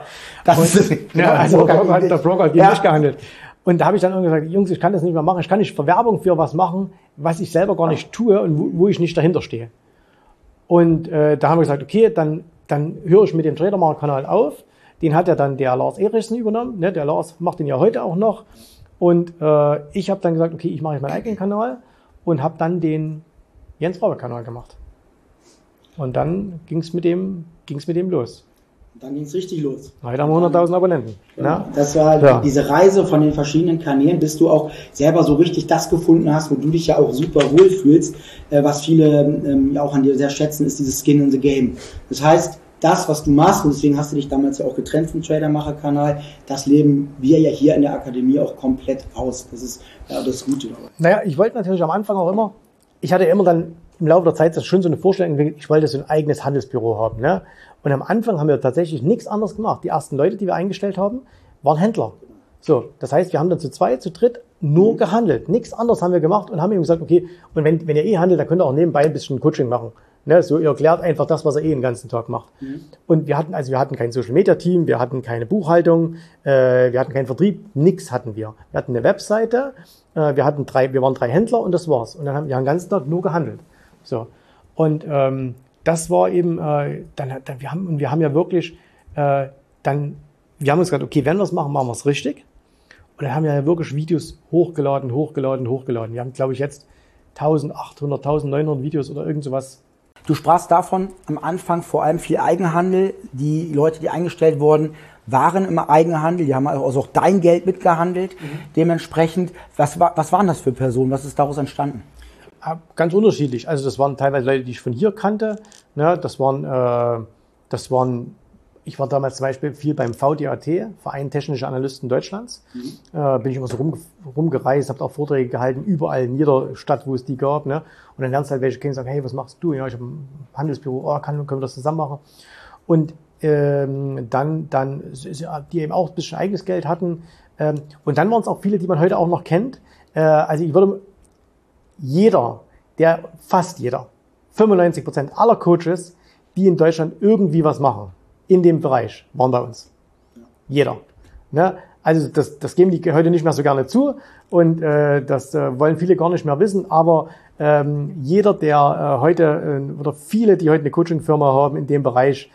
Das und, ist, ja, also der Broker, der Broker gegen ja. dich gehandelt. Und da habe ich dann irgendwie gesagt, Jungs, ich kann das nicht mehr machen. Ich kann nicht Verwerbung für was machen, was ich selber gar nicht tue und wo, wo ich nicht dahinter stehe. Und äh, da haben wir gesagt, okay, dann, dann höre ich mit dem Tradermarkt-Kanal auf. Den hat ja dann der Lars Erichsen übernommen. Ne? Der Lars macht den ja heute auch noch. Und äh, ich habe dann gesagt, okay, ich mache jetzt meinen eigenen Kanal und habe dann den Jens Rabe Kanal gemacht. Und dann ging es mit dem ging's mit dem los. Dann ging es richtig los. Heute haben wir 100.000 Abonnenten. Ja, das war ja. diese Reise von den verschiedenen Kanälen, bis du auch selber so richtig das gefunden hast, wo du dich ja auch super wohl fühlst. Äh, was viele ähm, auch an dir sehr schätzen, ist dieses Skin in the Game. Das heißt, das, was du machst, und deswegen hast du dich damals ja auch getrennt vom Tradermacher-Kanal, das leben wir ja hier in der Akademie auch komplett aus. Das ist ja das Gute. Naja, ich wollte natürlich am Anfang auch immer, ich hatte immer dann im Laufe der Zeit das schon so eine Vorstellung, ich wollte so ein eigenes Handelsbüro haben. Ne? Und am Anfang haben wir tatsächlich nichts anderes gemacht. Die ersten Leute, die wir eingestellt haben, waren Händler. So, das heißt, wir haben dann zu zweit, zu dritt nur gehandelt. Nichts anderes haben wir gemacht und haben ihm gesagt, okay, und wenn, wenn ihr eh handelt, dann könnt ihr auch nebenbei ein bisschen Coaching machen. Ne, so ihr erklärt einfach das, was er eh den ganzen Tag macht. Mhm. Und wir hatten, also wir hatten kein Social Media Team, wir hatten keine Buchhaltung, äh, wir hatten keinen Vertrieb, nix hatten wir. Wir hatten eine Webseite, äh, wir hatten drei, wir waren drei Händler und das war's. Und dann haben wir den ganzen Tag nur gehandelt. So. Und ähm, das war eben, äh, dann, dann wir haben, und wir haben ja wirklich, äh, dann, wir haben uns gesagt, okay, wenn wir es machen, machen wir es richtig. Und dann haben wir ja wirklich Videos hochgeladen, hochgeladen, hochgeladen. Wir haben, glaube ich, jetzt 1800, 1900 Videos oder irgend sowas Du sprachst davon am Anfang vor allem viel Eigenhandel. Die Leute, die eingestellt wurden, waren im Eigenhandel. Die haben also auch dein Geld mitgehandelt. Mhm. Dementsprechend, was, war, was waren das für Personen? Was ist daraus entstanden? Ganz unterschiedlich. Also das waren teilweise Leute, die ich von hier kannte. Ne? Das waren, äh, das waren ich war damals zum Beispiel viel beim VDAT, Verein Technische Analysten Deutschlands. Mhm. Äh, bin ich immer so rum, rumgereist, habe auch Vorträge gehalten, überall in jeder Stadt, wo es die gab. Ne? Und dann lernst du halt welche kennen und sagen, hey, was machst du? Ja, ich habe ein Handelsbüro, oh, kann, können wir das zusammen machen? Und ähm, dann, dann, die eben auch ein bisschen eigenes Geld hatten. Ähm, und dann waren es auch viele, die man heute auch noch kennt. Äh, also ich würde, jeder, der, fast jeder, 95 Prozent aller Coaches, die in Deutschland irgendwie was machen, in dem Bereich waren bei uns. Jeder. Ne? Also das, das geben die heute nicht mehr so gerne zu und äh, das äh, wollen viele gar nicht mehr wissen, aber ähm, jeder, der äh, heute äh, oder viele, die heute eine Coaching-Firma haben in dem Bereich,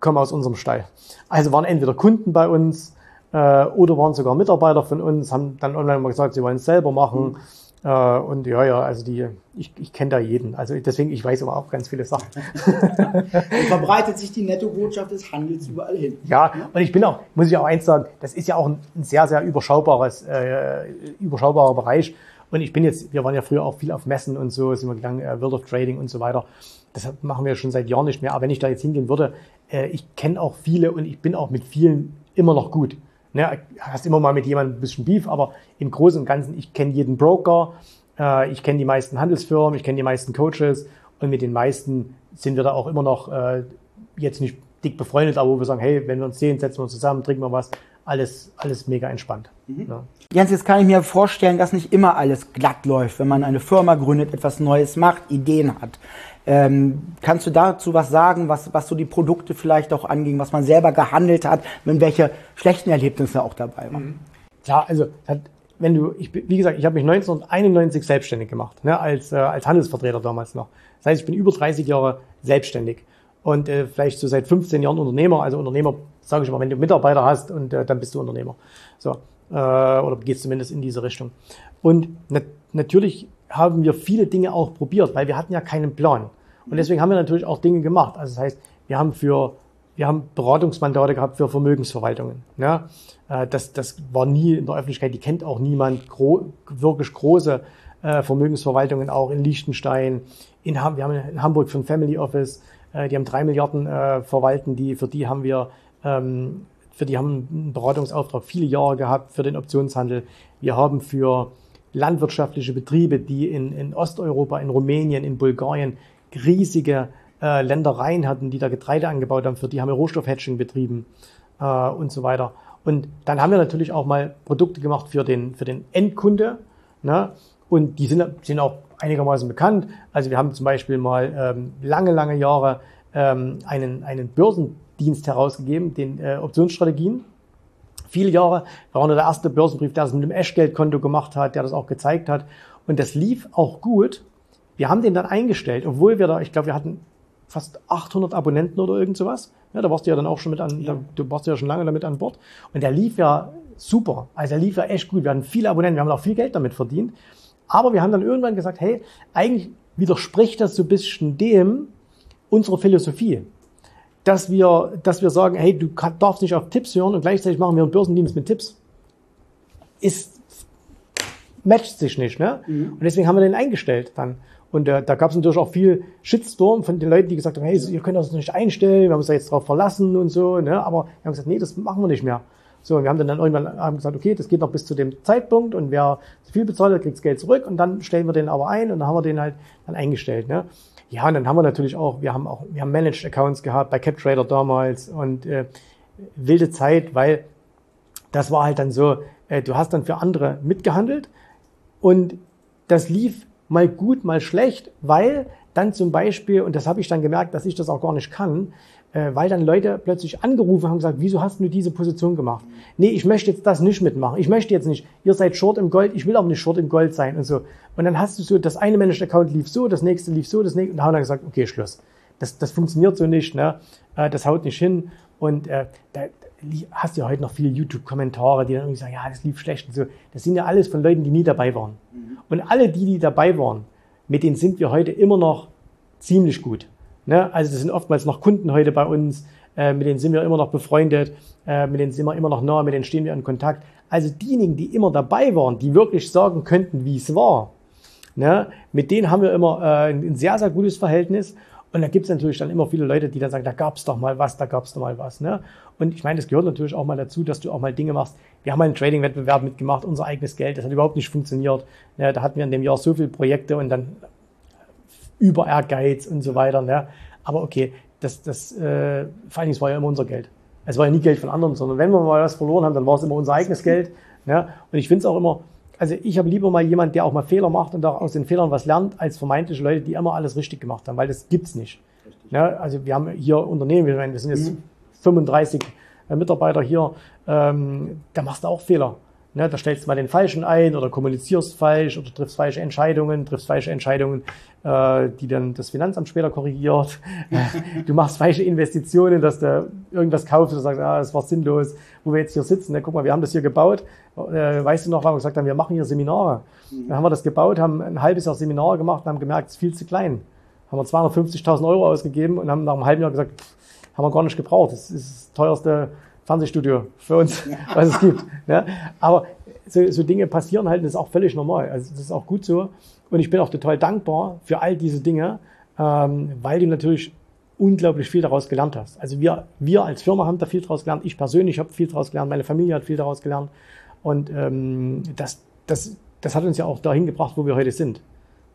kommen aus unserem Stall. Also waren entweder Kunden bei uns äh, oder waren sogar Mitarbeiter von uns, haben dann online mal gesagt, sie wollen es selber machen. Mhm und ja, ja, also die, ich, ich kenne da jeden. Also deswegen, ich weiß aber auch ganz viele Sachen. verbreitet sich die Nettobotschaft des Handels überall hin. Ja, und ich bin auch, muss ich auch eins sagen, das ist ja auch ein, ein sehr, sehr überschaubares, äh, überschaubarer Bereich. Und ich bin jetzt, wir waren ja früher auch viel auf Messen und so, sind wir gegangen, äh, World of Trading und so weiter. Das machen wir schon seit Jahren nicht mehr. Aber wenn ich da jetzt hingehen würde, äh, ich kenne auch viele und ich bin auch mit vielen immer noch gut. Ne, hast immer mal mit jemandem ein bisschen Beef, aber im Großen und Ganzen, ich kenne jeden Broker, äh, ich kenne die meisten Handelsfirmen, ich kenne die meisten Coaches und mit den meisten sind wir da auch immer noch äh, jetzt nicht dick befreundet, aber wo wir sagen, hey, wenn wir uns sehen, setzen wir uns zusammen, trinken wir was, alles, alles mega entspannt. Mhm. Ja. Jens, jetzt kann ich mir vorstellen, dass nicht immer alles glatt läuft, wenn man eine Firma gründet, etwas Neues macht, Ideen hat. Ähm, kannst du dazu was sagen, was, was so die Produkte vielleicht auch anging, was man selber gehandelt hat, wenn welche schlechten Erlebnisse auch dabei waren? Mhm. Klar, also wenn du, ich, wie gesagt, ich habe mich 1991 selbstständig gemacht, ne, als, äh, als Handelsvertreter damals noch. Das heißt, ich bin über 30 Jahre selbstständig und äh, vielleicht so seit 15 Jahren Unternehmer. Also Unternehmer, sage ich mal, wenn du Mitarbeiter hast und äh, dann bist du Unternehmer. So äh, oder gehst zumindest in diese Richtung. Und nat natürlich haben wir viele Dinge auch probiert, weil wir hatten ja keinen Plan. Und deswegen haben wir natürlich auch Dinge gemacht. Also das heißt, wir haben für wir haben Beratungsmandate gehabt für Vermögensverwaltungen. Ja, äh, das, das war nie in der Öffentlichkeit, die kennt auch niemand, gro wirklich große äh, Vermögensverwaltungen auch in Liechtenstein. In, wir haben in Hamburg für ein Family Office, äh, die haben drei Milliarden verwalten, die, für die haben wir ähm, für die haben einen Beratungsauftrag viele Jahre gehabt für den Optionshandel. Wir haben für landwirtschaftliche Betriebe, die in, in Osteuropa, in Rumänien, in Bulgarien riesige äh, Ländereien hatten, die da Getreide angebaut haben, für die haben wir Rohstoffhedging betrieben äh, und so weiter. Und dann haben wir natürlich auch mal Produkte gemacht für den, für den Endkunde. Ne? Und die sind, sind auch einigermaßen bekannt. Also wir haben zum Beispiel mal ähm, lange, lange Jahre ähm, einen, einen Börsendienst herausgegeben, den äh, Optionsstrategien. Viele Jahre war nur der erste Börsenbrief, der das mit dem Eschgeldkonto gemacht hat, der das auch gezeigt hat. Und das lief auch gut. Wir haben den dann eingestellt, obwohl wir da, ich glaube, wir hatten fast 800 Abonnenten oder irgend sowas. Ja, da warst du ja dann auch schon mit an, ja. da, du warst ja schon lange damit an Bord. Und der lief ja super. Also er lief ja echt gut. Wir hatten viele Abonnenten, wir haben auch viel Geld damit verdient. Aber wir haben dann irgendwann gesagt, hey, eigentlich widerspricht das so ein bisschen dem unserer Philosophie. Dass wir, dass wir sagen, hey, du darfst nicht auf Tipps hören und gleichzeitig machen wir einen Börsendienst mit Tipps. Ist, matcht sich nicht, ne? Mhm. Und deswegen haben wir den eingestellt dann. Und äh, da gab es natürlich auch viel Shitstorm von den Leuten, die gesagt haben, hey, ihr könnt das nicht einstellen, wir haben uns da jetzt drauf verlassen und so, ne? Aber wir haben gesagt, nee, das machen wir nicht mehr. So, und wir haben dann, dann irgendwann haben gesagt, okay, das geht noch bis zu dem Zeitpunkt und wer zu viel bezahlt hat, kriegt das Geld zurück und dann stellen wir den aber ein und dann haben wir den halt dann eingestellt. Ne? Ja, und dann haben wir natürlich auch, wir haben auch, wir haben Managed Accounts gehabt bei CapTrader damals und äh, wilde Zeit, weil das war halt dann so, äh, du hast dann für andere mitgehandelt und das lief mal gut, mal schlecht, weil dann zum Beispiel, und das habe ich dann gemerkt, dass ich das auch gar nicht kann, äh, weil dann Leute plötzlich angerufen haben und gesagt, wieso hast du diese Position gemacht? Nee, ich möchte jetzt das nicht mitmachen. Ich möchte jetzt nicht, ihr seid Short im Gold, ich will aber nicht Short im Gold sein und so. Und dann hast du so, das eine Managed Account lief so, das nächste lief so, das nächste, und da haben dann gesagt, okay, Schluss. Das, das funktioniert so nicht, ne? Äh, das haut nicht hin. Und äh, da hast du ja heute noch viele YouTube-Kommentare, die dann irgendwie sagen, ja, das lief schlecht und so. Das sind ja alles von Leuten, die nie dabei waren. Mhm. Und alle die, die dabei waren, mit denen sind wir heute immer noch ziemlich gut. Ne? Also das sind oftmals noch Kunden heute bei uns, äh, mit denen sind wir immer noch befreundet, äh, mit denen sind wir immer noch nah, mit denen stehen wir in Kontakt. Also diejenigen, die immer dabei waren, die wirklich sagen könnten, wie es war, ne? mit denen haben wir immer äh, ein sehr, sehr gutes Verhältnis. Und da gibt es natürlich dann immer viele Leute, die dann sagen, da gab es doch mal was, da gab es doch mal was. Ne? Und ich meine, das gehört natürlich auch mal dazu, dass du auch mal Dinge machst. Wir haben mal einen Trading-Wettbewerb mitgemacht, unser eigenes Geld, das hat überhaupt nicht funktioniert. Ne? Da hatten wir in dem Jahr so viele Projekte und dann über Ehrgeiz und so weiter. Ne? Aber okay, das, das, äh, vor allen Dingen, war ja immer unser Geld. Es war ja nie Geld von anderen, sondern wenn wir mal was verloren haben, dann war es immer unser eigenes Geld. Ne? Und ich finde es auch immer, also ich habe lieber mal jemand, der auch mal Fehler macht und auch aus den Fehlern was lernt, als vermeintliche Leute, die immer alles richtig gemacht haben, weil das gibt's nicht. Ne? Also wir haben hier Unternehmen, wir sind jetzt mhm. 35 äh, Mitarbeiter hier, ähm, da machst du auch Fehler. Ne, da stellst du mal den Falschen ein oder kommunizierst falsch oder triffst falsche Entscheidungen, triffst falsche Entscheidungen, äh, die dann das Finanzamt später korrigiert. du machst falsche Investitionen, dass du irgendwas kaufst und sagst, ah, das war sinnlos, wo wir jetzt hier sitzen. Ne, guck mal, wir haben das hier gebaut. Äh, weißt du noch, weil wir gesagt haben, wir machen hier Seminare. Dann haben wir das gebaut, haben ein halbes Jahr Seminare gemacht und haben gemerkt, es ist viel zu klein. Haben wir 250.000 Euro ausgegeben und haben nach einem halben Jahr gesagt, pff, haben wir gar nicht gebraucht. Das ist das teuerste Fernsehstudio für uns, was es gibt. Ja? Aber so, so Dinge passieren halt, das ist auch völlig normal. Also das ist auch gut so. Und ich bin auch total dankbar für all diese Dinge, ähm, weil du natürlich unglaublich viel daraus gelernt hast. Also wir, wir als Firma haben da viel daraus gelernt. Ich persönlich habe viel daraus gelernt. Meine Familie hat viel daraus gelernt. Und ähm, das, das, das hat uns ja auch dahin gebracht, wo wir heute sind.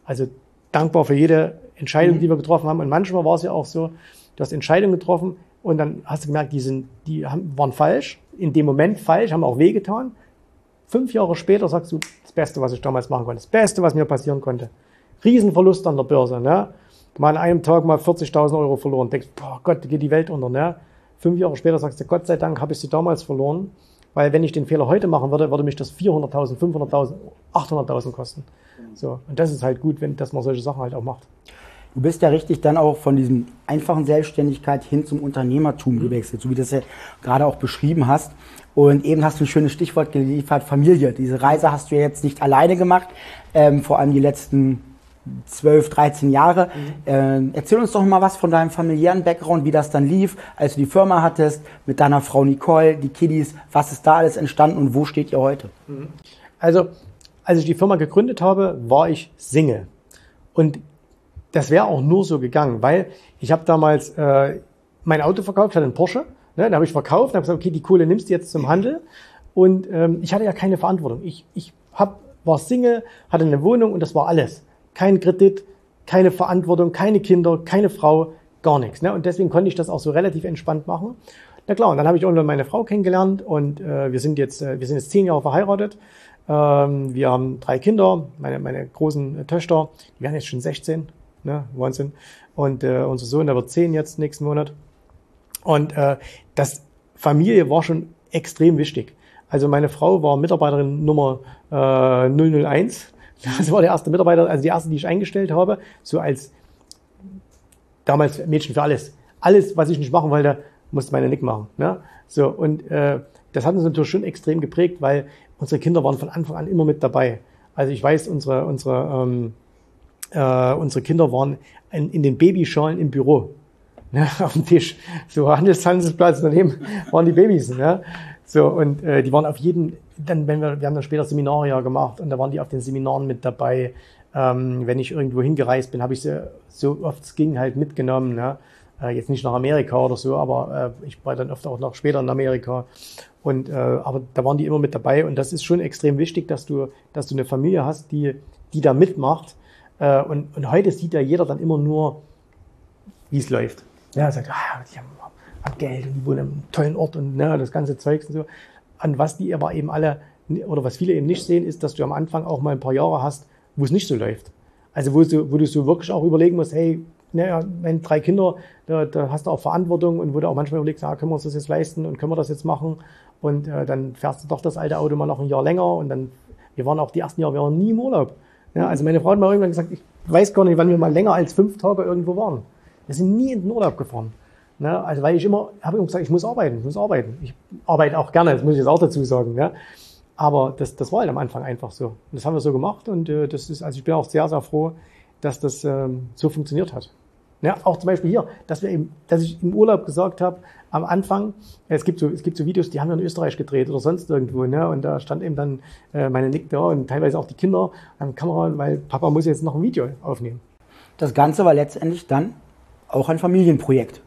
Also dankbar für jede Entscheidung, mhm. die wir getroffen haben. Und manchmal war es ja auch so, du hast Entscheidungen getroffen, und dann hast du gemerkt, die, sind, die haben, waren falsch, in dem Moment falsch, haben auch wehgetan. Fünf Jahre später sagst du, das Beste, was ich damals machen konnte, das Beste, was mir passieren konnte. Riesenverlust an der Börse, ne? Mal an einem Tag mal 40.000 Euro verloren. Denkst, boah Gott, geht die Welt unter, ne? Fünf Jahre später sagst du, Gott sei Dank habe ich sie damals verloren, weil wenn ich den Fehler heute machen würde, würde mich das 400.000, 500.000, 800.000 kosten. So. Und das ist halt gut, wenn, dass man solche Sachen halt auch macht. Du bist ja richtig dann auch von diesem einfachen Selbstständigkeit hin zum Unternehmertum gewechselt, so wie du das ja gerade auch beschrieben hast. Und eben hast du ein schönes Stichwort geliefert, Familie. Diese Reise hast du ja jetzt nicht alleine gemacht, ähm, vor allem die letzten 12, 13 Jahre. Mhm. Äh, erzähl uns doch mal was von deinem familiären Background, wie das dann lief, als du die Firma hattest, mit deiner Frau Nicole, die Kiddies, was ist da alles entstanden und wo steht ihr heute? Mhm. Also, als ich die Firma gegründet habe, war ich Single. Und das wäre auch nur so gegangen, weil ich habe damals äh, mein Auto verkauft, ich hatte einen Porsche, ne, den habe ich verkauft, habe gesagt, okay, die Kohle nimmst du jetzt zum Handel und ähm, ich hatte ja keine Verantwortung. Ich, ich hab, war Single, hatte eine Wohnung und das war alles. Kein Kredit, keine Verantwortung, keine Kinder, keine Frau, gar nichts. Ne? Und deswegen konnte ich das auch so relativ entspannt machen. Na klar, und dann habe ich irgendwann meine Frau kennengelernt und äh, wir sind jetzt, äh, wir sind jetzt zehn Jahre verheiratet. Ähm, wir haben drei Kinder, meine, meine großen äh, Töchter, die werden jetzt schon 16, Ne? Wahnsinn. Und äh, unser Sohn, der wird zehn jetzt nächsten Monat. Und äh, das Familie war schon extrem wichtig. Also meine Frau war Mitarbeiterin Nummer äh, 001. Das war der erste Mitarbeiter, also die erste, die ich eingestellt habe, so als damals Mädchen für alles. Alles, was ich nicht machen wollte, musste meine Nick machen. Ne? So, und äh, das hat uns natürlich schon extrem geprägt, weil unsere Kinder waren von Anfang an immer mit dabei. Also ich weiß, unsere, unsere, ähm, äh, unsere Kinder waren in, in den Babyschalen im Büro. Ne, auf dem Tisch. So Handelshandelsplatz daneben waren die Babys. Ne? So, und äh, die waren auf jeden, dann, wenn wir, wir haben dann später Seminare ja gemacht und da waren die auf den Seminaren mit dabei. Ähm, wenn ich irgendwo hingereist bin, habe ich sie so oft es ging halt mitgenommen. Ne? Äh, jetzt nicht nach Amerika oder so, aber äh, ich war dann oft auch noch später in Amerika. Und äh, aber da waren die immer mit dabei und das ist schon extrem wichtig, dass du, dass du eine Familie hast, die, die da mitmacht. Äh, und, und heute sieht ja jeder dann immer nur, wie es läuft. Ja, sagt, ah, die haben, haben Geld und die wohnen einem tollen Ort und ne, das ganze Zeugs und so. An was die aber eben alle oder was viele eben nicht sehen, ist, dass du am Anfang auch mal ein paar Jahre hast, wo es nicht so läuft. Also wo du, wo du so wirklich auch überlegen musst, hey, naja, wenn drei Kinder, da, da hast du auch Verantwortung und wo du auch manchmal überlegst, ah, können wir uns das jetzt leisten und können wir das jetzt machen? Und äh, dann fährst du doch das alte Auto mal noch ein Jahr länger und dann, wir waren auch die ersten Jahre, wir waren nie im Urlaub. Ja, also meine Frau hat mal irgendwann gesagt, ich weiß gar nicht, wann wir mal länger als fünf Tage irgendwo waren. Wir sind nie in den Urlaub gefahren. Ne? Also weil ich immer, habe immer gesagt, ich muss arbeiten, ich muss arbeiten. Ich arbeite auch gerne, das muss ich jetzt auch dazu sagen. Ja? Aber das, das war halt am Anfang einfach so. Und das haben wir so gemacht und äh, das ist, also ich bin auch sehr, sehr froh, dass das ähm, so funktioniert hat. Ja, auch zum Beispiel hier, dass wir eben, dass ich im Urlaub gesagt habe, am Anfang, es gibt so, es gibt so Videos, die haben wir in Österreich gedreht oder sonst irgendwo, ne? Und da stand eben dann äh, meine Nick da und teilweise auch die Kinder am Kamera, weil Papa muss jetzt noch ein Video aufnehmen. Das Ganze war letztendlich dann auch ein Familienprojekt.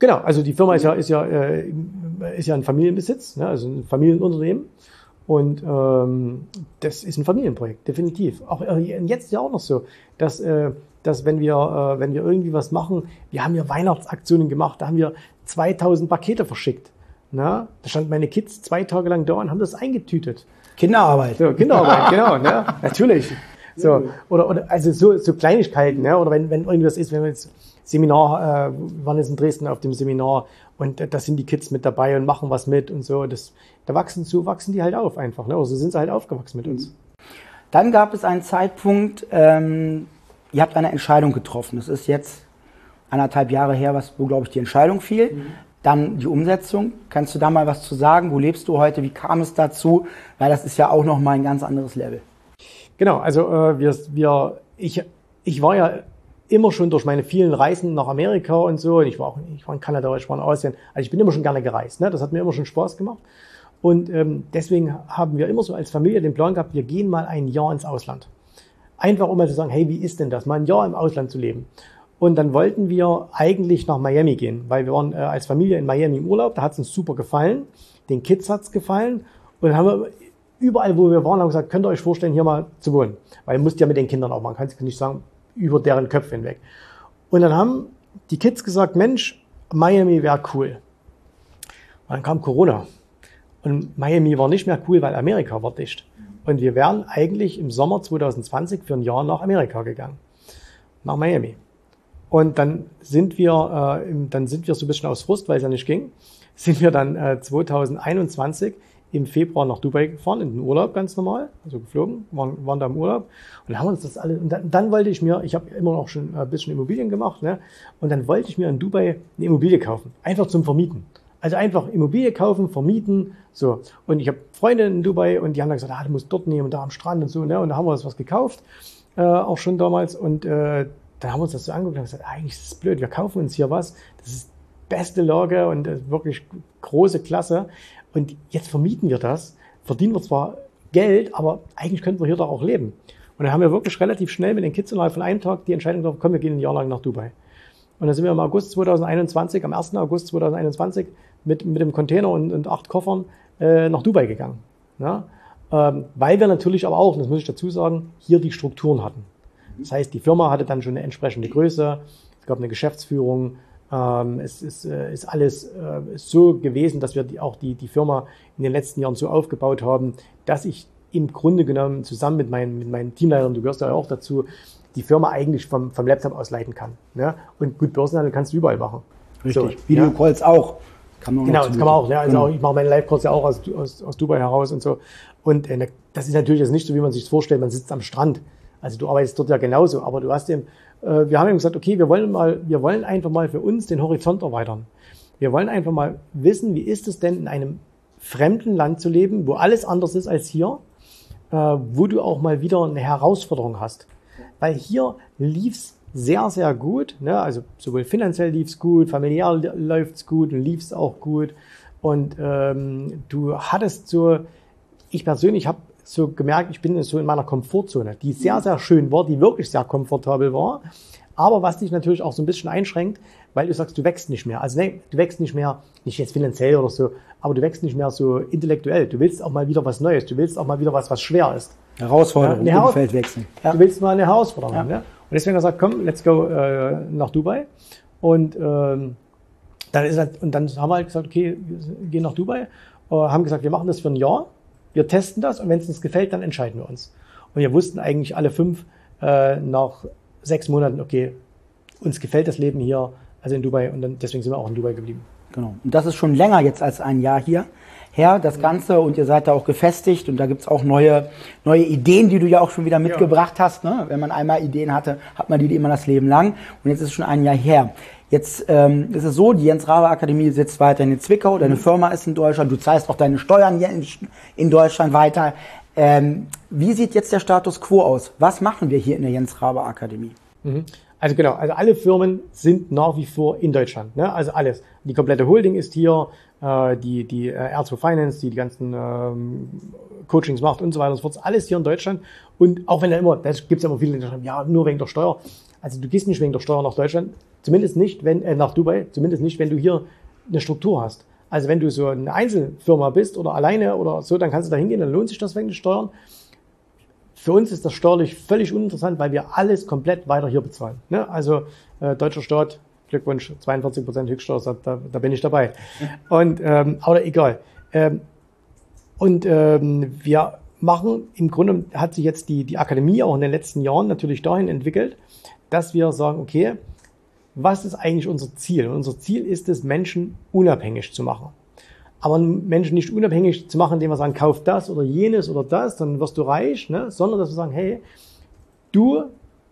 Genau, also die Firma ist ja, ist ja, äh, ist ja ein Familienbesitz, ne? also ein Familienunternehmen. Und ähm, das ist ein Familienprojekt, definitiv. Auch äh, jetzt ist ja auch noch so, dass äh, dass wenn wir, äh, wenn wir irgendwie was machen, wir haben ja Weihnachtsaktionen gemacht, da haben wir 2000 Pakete verschickt. Na, da standen meine Kids zwei Tage lang da und haben das eingetütet. Kinderarbeit. So, Kinderarbeit, genau, ne? natürlich. So, oder, oder also so, so Kleinigkeiten, ne? oder wenn, wenn irgendwas ist, wenn wir jetzt Seminar, äh, wir waren jetzt in Dresden auf dem Seminar und äh, da sind die Kids mit dabei und machen was mit und so. Das, da wachsen so wachsen die halt auf einfach, ne? Oder so sind sie halt aufgewachsen mit uns. Dann gab es einen Zeitpunkt, ähm, ihr habt eine Entscheidung getroffen. Das ist jetzt anderthalb Jahre her, was, wo, glaube ich, die Entscheidung fiel. Mhm. Dann die Umsetzung. Kannst du da mal was zu sagen? Wo lebst du heute? Wie kam es dazu? Weil das ist ja auch noch mal ein ganz anderes Level. Genau, also äh, wir, wir, ich, ich war ja immer schon durch meine vielen Reisen nach Amerika und so, und ich war auch ich war in Kanada, ich war in Asien, also ich bin immer schon gerne gereist. Ne? Das hat mir immer schon Spaß gemacht. Und ähm, deswegen haben wir immer so als Familie den Plan gehabt, wir gehen mal ein Jahr ins Ausland. Einfach um mal zu sagen, hey, wie ist denn das, mal ein Jahr im Ausland zu leben? Und dann wollten wir eigentlich nach Miami gehen, weil wir waren äh, als Familie in Miami im Urlaub, da hat es uns super gefallen, den Kids hat's gefallen und dann haben wir überall, wo wir waren, haben gesagt, könnt ihr euch vorstellen, hier mal zu wohnen, weil ihr müsst ja mit den Kindern auch machen, kann ich nicht sagen, über deren Köpfe hinweg. Und dann haben die Kids gesagt, Mensch, Miami wäre cool. Und dann kam Corona und Miami war nicht mehr cool, weil Amerika war dicht. Und wir wären eigentlich im Sommer 2020 für ein Jahr nach Amerika gegangen. Nach Miami. Und dann sind wir, äh, dann sind wir so ein bisschen aus Frust, weil es ja nicht ging, sind wir dann äh, 2021 im Februar nach Dubai gefahren, in den Urlaub ganz normal, also geflogen, waren, waren da im Urlaub und haben uns das alle, und dann, dann wollte ich mir, ich habe immer noch schon ein bisschen Immobilien gemacht, ne, und dann wollte ich mir in Dubai eine Immobilie kaufen, einfach zum Vermieten. Also einfach Immobilie kaufen, vermieten, so. Und ich habe Freunde in Dubai und die haben dann gesagt, ah, du musst dort nehmen und da am Strand und so, ne? Und da haben wir uns was gekauft, äh, auch schon damals. Und äh, dann haben wir uns das so angeguckt und gesagt, eigentlich ist das blöd, wir kaufen uns hier was. Das ist beste Lage und äh, wirklich große Klasse. Und jetzt vermieten wir das, verdienen wir zwar Geld, aber eigentlich könnten wir hier doch auch leben. Und dann haben wir wirklich relativ schnell mit den Kids innerhalb von einem Tag die Entscheidung getroffen, komm, wir gehen ein Jahr lang nach Dubai. Und dann sind wir im August 2021, am 1. August 2021 mit, mit dem Container und, und acht Koffern äh, nach Dubai gegangen. Ja? Ähm, weil wir natürlich aber auch, das muss ich dazu sagen, hier die Strukturen hatten. Das heißt, die Firma hatte dann schon eine entsprechende Größe, es gab eine Geschäftsführung, ähm, es ist, äh, ist alles äh, so gewesen, dass wir die, auch die, die Firma in den letzten Jahren so aufgebaut haben, dass ich im Grunde genommen zusammen mit meinen, mit meinen Teamleitern, du gehörst ja auch dazu, die Firma eigentlich vom, vom Laptop aus leiten kann. Ne? Und gut, Börsenhandel kannst du überall machen. Richtig. So, Videocalls ja? auch. Kann man genau, das kann man auch. Ja, also genau. auch, ich mache meine Live-Calls ja auch aus, aus, aus Dubai heraus und so. Und äh, das ist natürlich jetzt nicht so, wie man sich vorstellt. Man sitzt am Strand. Also du arbeitest dort ja genauso. Aber du hast eben, äh, wir haben eben gesagt, okay, wir wollen mal, wir wollen einfach mal für uns den Horizont erweitern. Wir wollen einfach mal wissen, wie ist es denn in einem fremden Land zu leben, wo alles anders ist als hier, äh, wo du auch mal wieder eine Herausforderung hast. Weil hier lief's sehr, sehr gut. Ne? Also sowohl finanziell lief's gut, familiär läuft's gut und lief's auch gut. Und ähm, du hattest so, ich persönlich habe so gemerkt, ich bin so in meiner Komfortzone, die sehr, sehr schön war, die wirklich sehr komfortabel war. Aber was dich natürlich auch so ein bisschen einschränkt, weil du sagst, du wächst nicht mehr. Also nee, du wächst nicht mehr, nicht jetzt finanziell oder so, aber du wächst nicht mehr so intellektuell. Du willst auch mal wieder was Neues. Du willst auch mal wieder was, was schwer ist. Herausforderung, ja, Umfeld wechseln. Du willst mal eine Herausforderung. Ja. Ne? Und deswegen hat er gesagt, komm, let's go äh, nach Dubai. Und ähm, dann ist halt, und dann haben wir halt gesagt, okay, wir gehen nach Dubai. Äh, haben gesagt, wir machen das für ein Jahr. Wir testen das und wenn es uns gefällt, dann entscheiden wir uns. Und wir wussten eigentlich alle fünf äh, nach sechs Monaten, okay, uns gefällt das Leben hier, also in Dubai und dann, deswegen sind wir auch in Dubai geblieben. Genau. Und das ist schon länger jetzt als ein Jahr hier her, das Ganze, und ihr seid da auch gefestigt und da gibt's auch neue, neue Ideen, die du ja auch schon wieder mitgebracht ja. hast. Ne? Wenn man einmal Ideen hatte, hat man die immer das Leben lang. Und jetzt ist es schon ein Jahr her. Jetzt ähm, ist es so, die Jens Rabe Akademie sitzt weiterhin in Zwickau, deine mhm. Firma ist in Deutschland, du zahlst auch deine Steuern hier in, in Deutschland weiter. Ähm, wie sieht jetzt der Status quo aus? Was machen wir hier in der Jens Rabe Akademie? Mhm. Also genau, also alle Firmen sind nach wie vor in Deutschland. Ne? Also alles. Die komplette Holding ist hier, äh, die, die äh, R2 Finance, die die ganzen ähm, Coachings macht und so weiter und so fort. Alles hier in Deutschland. Und auch wenn er immer, da gibt es immer viele, die sagen, ja, nur wegen der Steuer. Also du gehst nicht wegen der Steuer nach Deutschland, zumindest nicht, wenn, äh, nach Dubai, zumindest nicht, wenn du hier eine Struktur hast. Also wenn du so eine Einzelfirma bist oder alleine oder so, dann kannst du da hingehen, dann lohnt sich das wegen den Steuern. Für uns ist das steuerlich völlig uninteressant, weil wir alles komplett weiter hier bezahlen. Ne? Also äh, deutscher Staat, Glückwunsch, 42 Prozent Höchststeuer, da, da bin ich dabei. Und ähm, aber egal. Ähm, und ähm, wir machen im Grunde hat sich jetzt die die Akademie auch in den letzten Jahren natürlich dahin entwickelt, dass wir sagen, okay, was ist eigentlich unser Ziel? Und unser Ziel ist es, Menschen unabhängig zu machen aber Menschen nicht unabhängig zu machen, indem wir sagen, kauf das oder jenes oder das, dann wirst du reich, ne? sondern dass wir sagen, hey, du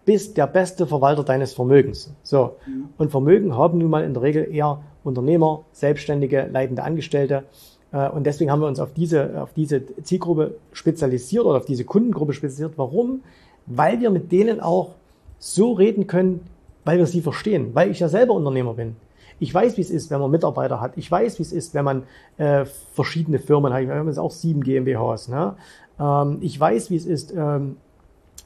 bist der beste Verwalter deines Vermögens. So. Und Vermögen haben nun mal in der Regel eher Unternehmer, Selbstständige, leitende Angestellte. Äh, und deswegen haben wir uns auf diese, auf diese Zielgruppe spezialisiert oder auf diese Kundengruppe spezialisiert. Warum? Weil wir mit denen auch so reden können, weil wir sie verstehen, weil ich ja selber Unternehmer bin. Ich weiß, wie es ist, wenn man Mitarbeiter hat. Ich weiß, wie es ist, wenn man äh, verschiedene Firmen hat. Wir haben jetzt auch sieben GmbHs. Ne? Ähm, ich weiß, wie es ist, ähm,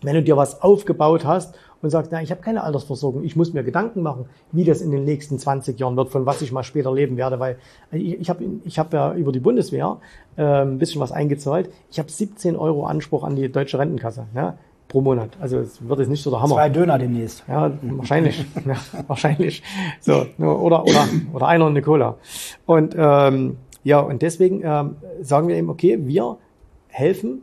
wenn du dir was aufgebaut hast und sagst, na, ich habe keine Altersversorgung, ich muss mir Gedanken machen, wie das in den nächsten 20 Jahren wird, von was ich mal später leben werde, weil ich, ich habe ich hab ja über die Bundeswehr äh, ein bisschen was eingezahlt. Ich habe 17 Euro Anspruch an die deutsche Rentenkasse. Ne? pro Monat. Also es wird jetzt nicht so der Hammer. Zwei Döner demnächst. Ja, wahrscheinlich. ja, wahrscheinlich. So, oder, oder, oder einer und eine Cola. Und ähm, ja, und deswegen ähm, sagen wir eben, okay, wir helfen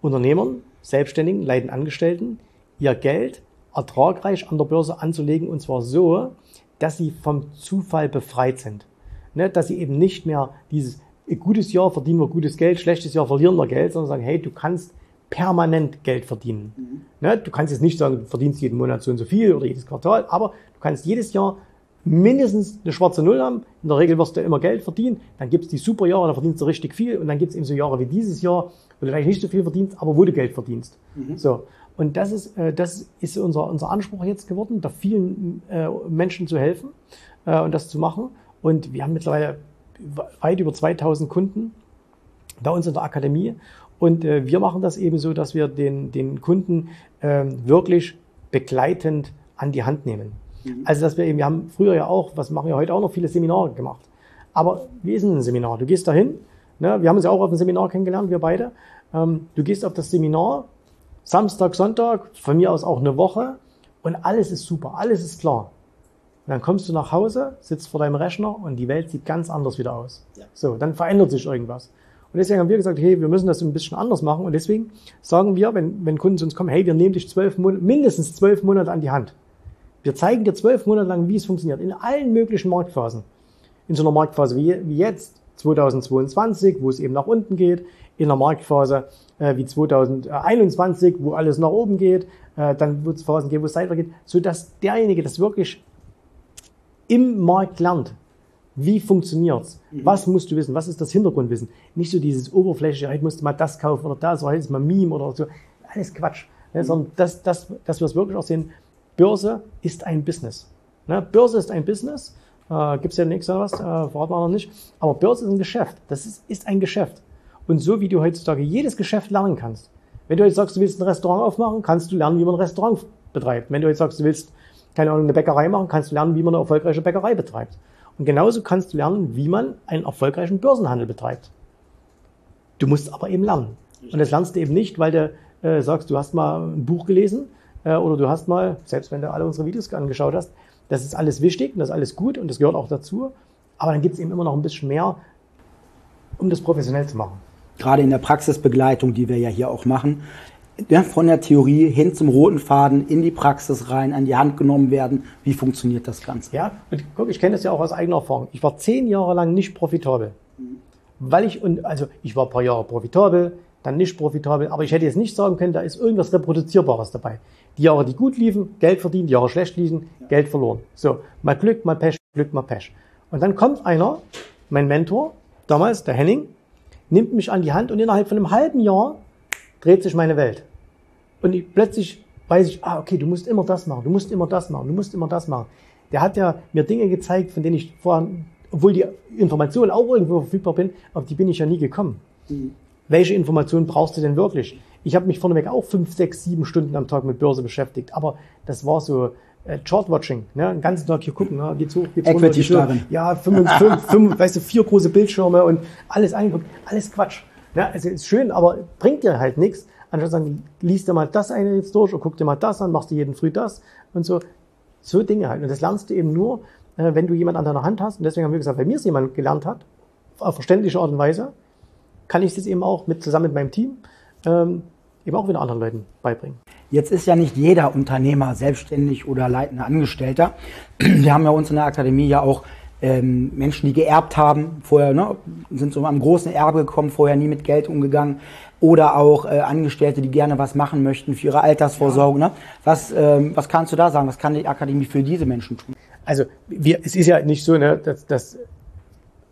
Unternehmern, Selbstständigen, leiden Angestellten, ihr Geld ertragreich an der Börse anzulegen und zwar so, dass sie vom Zufall befreit sind. Ne, dass sie eben nicht mehr dieses gutes Jahr verdienen wir gutes Geld, schlechtes Jahr verlieren wir Geld, sondern sagen, hey, du kannst permanent Geld verdienen. Mhm. Ne? Du kannst jetzt nicht sagen, du verdienst jeden Monat so und so viel oder jedes Quartal, aber du kannst jedes Jahr mindestens eine schwarze Null haben. In der Regel wirst du immer Geld verdienen. Dann gibt es die super Jahre, da verdienst du richtig viel. Und dann gibt es eben so Jahre wie dieses Jahr, wo du vielleicht nicht so viel verdienst, aber wo du Geld verdienst. Mhm. So. Und das ist, äh, das ist unser, unser Anspruch jetzt geworden, da vielen äh, Menschen zu helfen äh, und das zu machen. Und wir haben mittlerweile weit über 2000 Kunden bei uns in der Akademie. Und äh, wir machen das eben so, dass wir den, den Kunden äh, wirklich begleitend an die Hand nehmen. Mhm. Also dass wir eben, wir haben früher ja auch, was machen wir heute auch noch, viele Seminare gemacht. Aber wie ist denn ein Seminar? Du gehst dahin, ne? wir haben uns ja auch auf dem Seminar kennengelernt, wir beide. Ähm, du gehst auf das Seminar, Samstag, Sonntag, von mir aus auch eine Woche und alles ist super, alles ist klar. Und dann kommst du nach Hause, sitzt vor deinem Rechner und die Welt sieht ganz anders wieder aus. Ja. So, dann verändert sich irgendwas. Und deswegen haben wir gesagt, hey, wir müssen das ein bisschen anders machen. Und deswegen sagen wir, wenn, wenn Kunden zu uns kommen, hey, wir nehmen dich zwölf Monate, mindestens zwölf Monate an die Hand. Wir zeigen dir zwölf Monate lang, wie es funktioniert, in allen möglichen Marktphasen. In so einer Marktphase wie, wie jetzt, 2022, wo es eben nach unten geht, in einer Marktphase äh, wie 2021, wo alles nach oben geht, äh, dann wird es Phasen geben, wo es seitwärts geht, sodass derjenige das wirklich im Markt lernt Wie funktioniert's? Was musst du wissen? Was ist das Hintergrundwissen? Nicht so dieses Oberflächliche, heute musst du mal das kaufen oder das, oder heute ist mal Meme oder so. Alles Quatsch. Ne? Sondern das, das, dass wir es wirklich auch sehen, Börse ist ein Business. Ne? Börse ist ein Business. Äh, Gibt es ja nichts oder was, äh, verraten wir noch nicht. Aber Börse ist ein Geschäft. Das ist, ist ein Geschäft. Und so wie du heutzutage jedes Geschäft lernen kannst. Wenn du jetzt sagst, du willst ein Restaurant aufmachen, kannst du lernen, wie man ein Restaurant betreibt. Wenn du jetzt sagst, du willst, keine Ahnung, eine Bäckerei machen, kannst du lernen, wie man eine erfolgreiche Bäckerei betreibt. Und genauso kannst du lernen, wie man einen erfolgreichen Börsenhandel betreibt. Du musst aber eben lernen. Und das lernst du eben nicht, weil du äh, sagst, du hast mal ein Buch gelesen oder du hast mal, selbst wenn du alle unsere Videos angeschaut hast, das ist alles wichtig und das ist alles gut und das gehört auch dazu. Aber dann gibt es eben immer noch ein bisschen mehr, um das professionell zu machen. Gerade in der Praxisbegleitung, die wir ja hier auch machen, ja, von der Theorie hin zum roten Faden in die Praxis rein, an die Hand genommen werden. Wie funktioniert das Ganze? Ja, und guck, ich kenne das ja auch aus eigener Erfahrung. Ich war zehn Jahre lang nicht profitabel. Weil ich, und, also ich war ein paar Jahre profitabel, dann nicht profitabel, aber ich hätte jetzt nicht sagen können, da ist irgendwas Reproduzierbares dabei. Die Jahre, die gut liefen, Geld verdient, die Jahre schlecht liefen, Geld verloren. So, mal Glück, mal Pech, Glück, mal Pech. Und dann kommt einer, mein Mentor, damals, der Henning, nimmt mich an die Hand und innerhalb von einem halben Jahr dreht sich meine Welt. Und ich, plötzlich weiß ich, ah, okay, du musst immer das machen, du musst immer das machen, du musst immer das machen. Der hat ja mir Dinge gezeigt, von denen ich vorher, obwohl die Informationen auch irgendwo verfügbar bin, auf die bin ich ja nie gekommen. Mhm. Welche Informationen brauchst du denn wirklich? Ich habe mich vorneweg auch fünf, sechs, sieben Stunden am Tag mit Börse beschäftigt, aber das war so äh, Chartwatching, ne? den ganzen Tag hier gucken, ne? geht's hoch, geht's runter, geht's hoch. Ja, fünf, fünf, fünf, weißt du, vier große Bildschirme und alles angeguckt, alles Quatsch. Ja, also ist schön, aber bringt dir halt nichts. Anstatt sagen, liest dir mal das eine jetzt durch und guck dir mal das an, machst du jeden Früh das und so. So Dinge halt. Und das lernst du eben nur, äh, wenn du jemand an deiner Hand hast. Und deswegen haben wir gesagt, wenn mir es jemand gelernt hat, auf verständliche Art und Weise, kann ich das eben auch mit zusammen mit meinem Team ähm, eben auch wieder anderen Leuten beibringen. Jetzt ist ja nicht jeder Unternehmer selbstständig oder leitender Angestellter. Wir haben ja uns in der Akademie ja auch ähm, Menschen, die geerbt haben, vorher ne, sind so am großen Erbe gekommen, vorher nie mit Geld umgegangen, oder auch äh, Angestellte, die gerne was machen möchten für ihre Altersvorsorge. Ja. Ne? Was, ähm, was kannst du da sagen? Was kann die Akademie für diese Menschen tun? Also wir, es ist ja nicht so, ne, dass, dass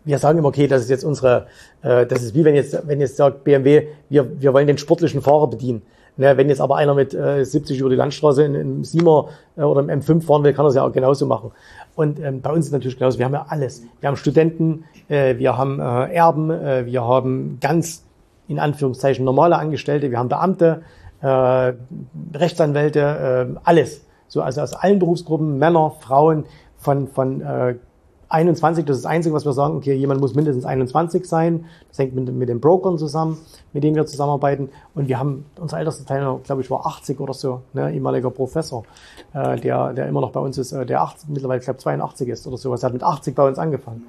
wir sagen immer, okay, das ist jetzt unsere, äh, das ist wie wenn jetzt, wenn jetzt sagt BMW, wir, wir wollen den sportlichen Fahrer bedienen. Ne, wenn jetzt aber einer mit äh, 70 über die Landstraße in, in Siemer äh, oder im M5 fahren will, kann er es ja auch genauso machen. Und ähm, bei uns ist natürlich genauso. Wir haben ja alles. Wir haben Studenten, äh, wir haben äh, Erben, äh, wir haben ganz in Anführungszeichen normale Angestellte, wir haben Beamte, äh, Rechtsanwälte, äh, alles. So also aus allen Berufsgruppen, Männer, Frauen, von von äh, 21, das ist das Einzige, was wir sagen, okay, jemand muss mindestens 21 sein. Das hängt mit, mit den Brokern zusammen, mit denen wir zusammenarbeiten. Und wir haben, unser ältester Teilnehmer, glaube ich, war 80 oder so, ne, ehemaliger Professor, äh, der, der immer noch bei uns ist, äh, der 80, mittlerweile, glaube 82 ist oder sowas, hat mit 80 bei uns angefangen.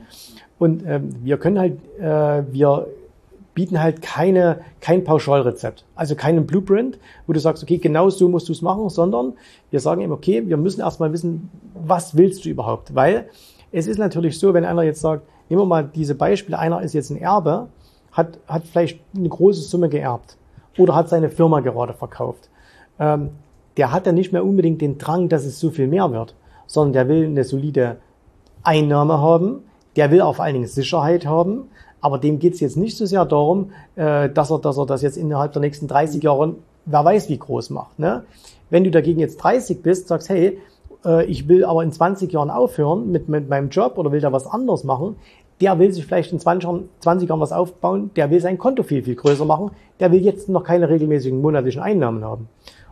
Und ähm, wir können halt, äh, wir bieten halt keine, kein Pauschalrezept, also keinen Blueprint, wo du sagst, okay, genau so musst du es machen, sondern wir sagen eben, okay, wir müssen erstmal wissen, was willst du überhaupt, weil es ist natürlich so, wenn einer jetzt sagt, nehmen wir mal diese Beispiele, einer ist jetzt ein Erbe, hat, hat vielleicht eine große Summe geerbt oder hat seine Firma gerade verkauft. Ähm, der hat dann nicht mehr unbedingt den Drang, dass es so viel mehr wird, sondern der will eine solide Einnahme haben, der will auf allen Dingen Sicherheit haben, aber dem geht's jetzt nicht so sehr darum, äh, dass, er, dass er das jetzt innerhalb der nächsten 30 Jahre, wer weiß wie groß macht. Ne? Wenn du dagegen jetzt 30 bist, sagst, hey, äh, ich will aber in 20 Jahren aufhören mit, mit meinem Job oder will da was anderes machen, der will sich vielleicht in 20 Jahren, 20 Jahren was aufbauen, der will sein Konto viel, viel größer machen, der will jetzt noch keine regelmäßigen monatlichen Einnahmen haben.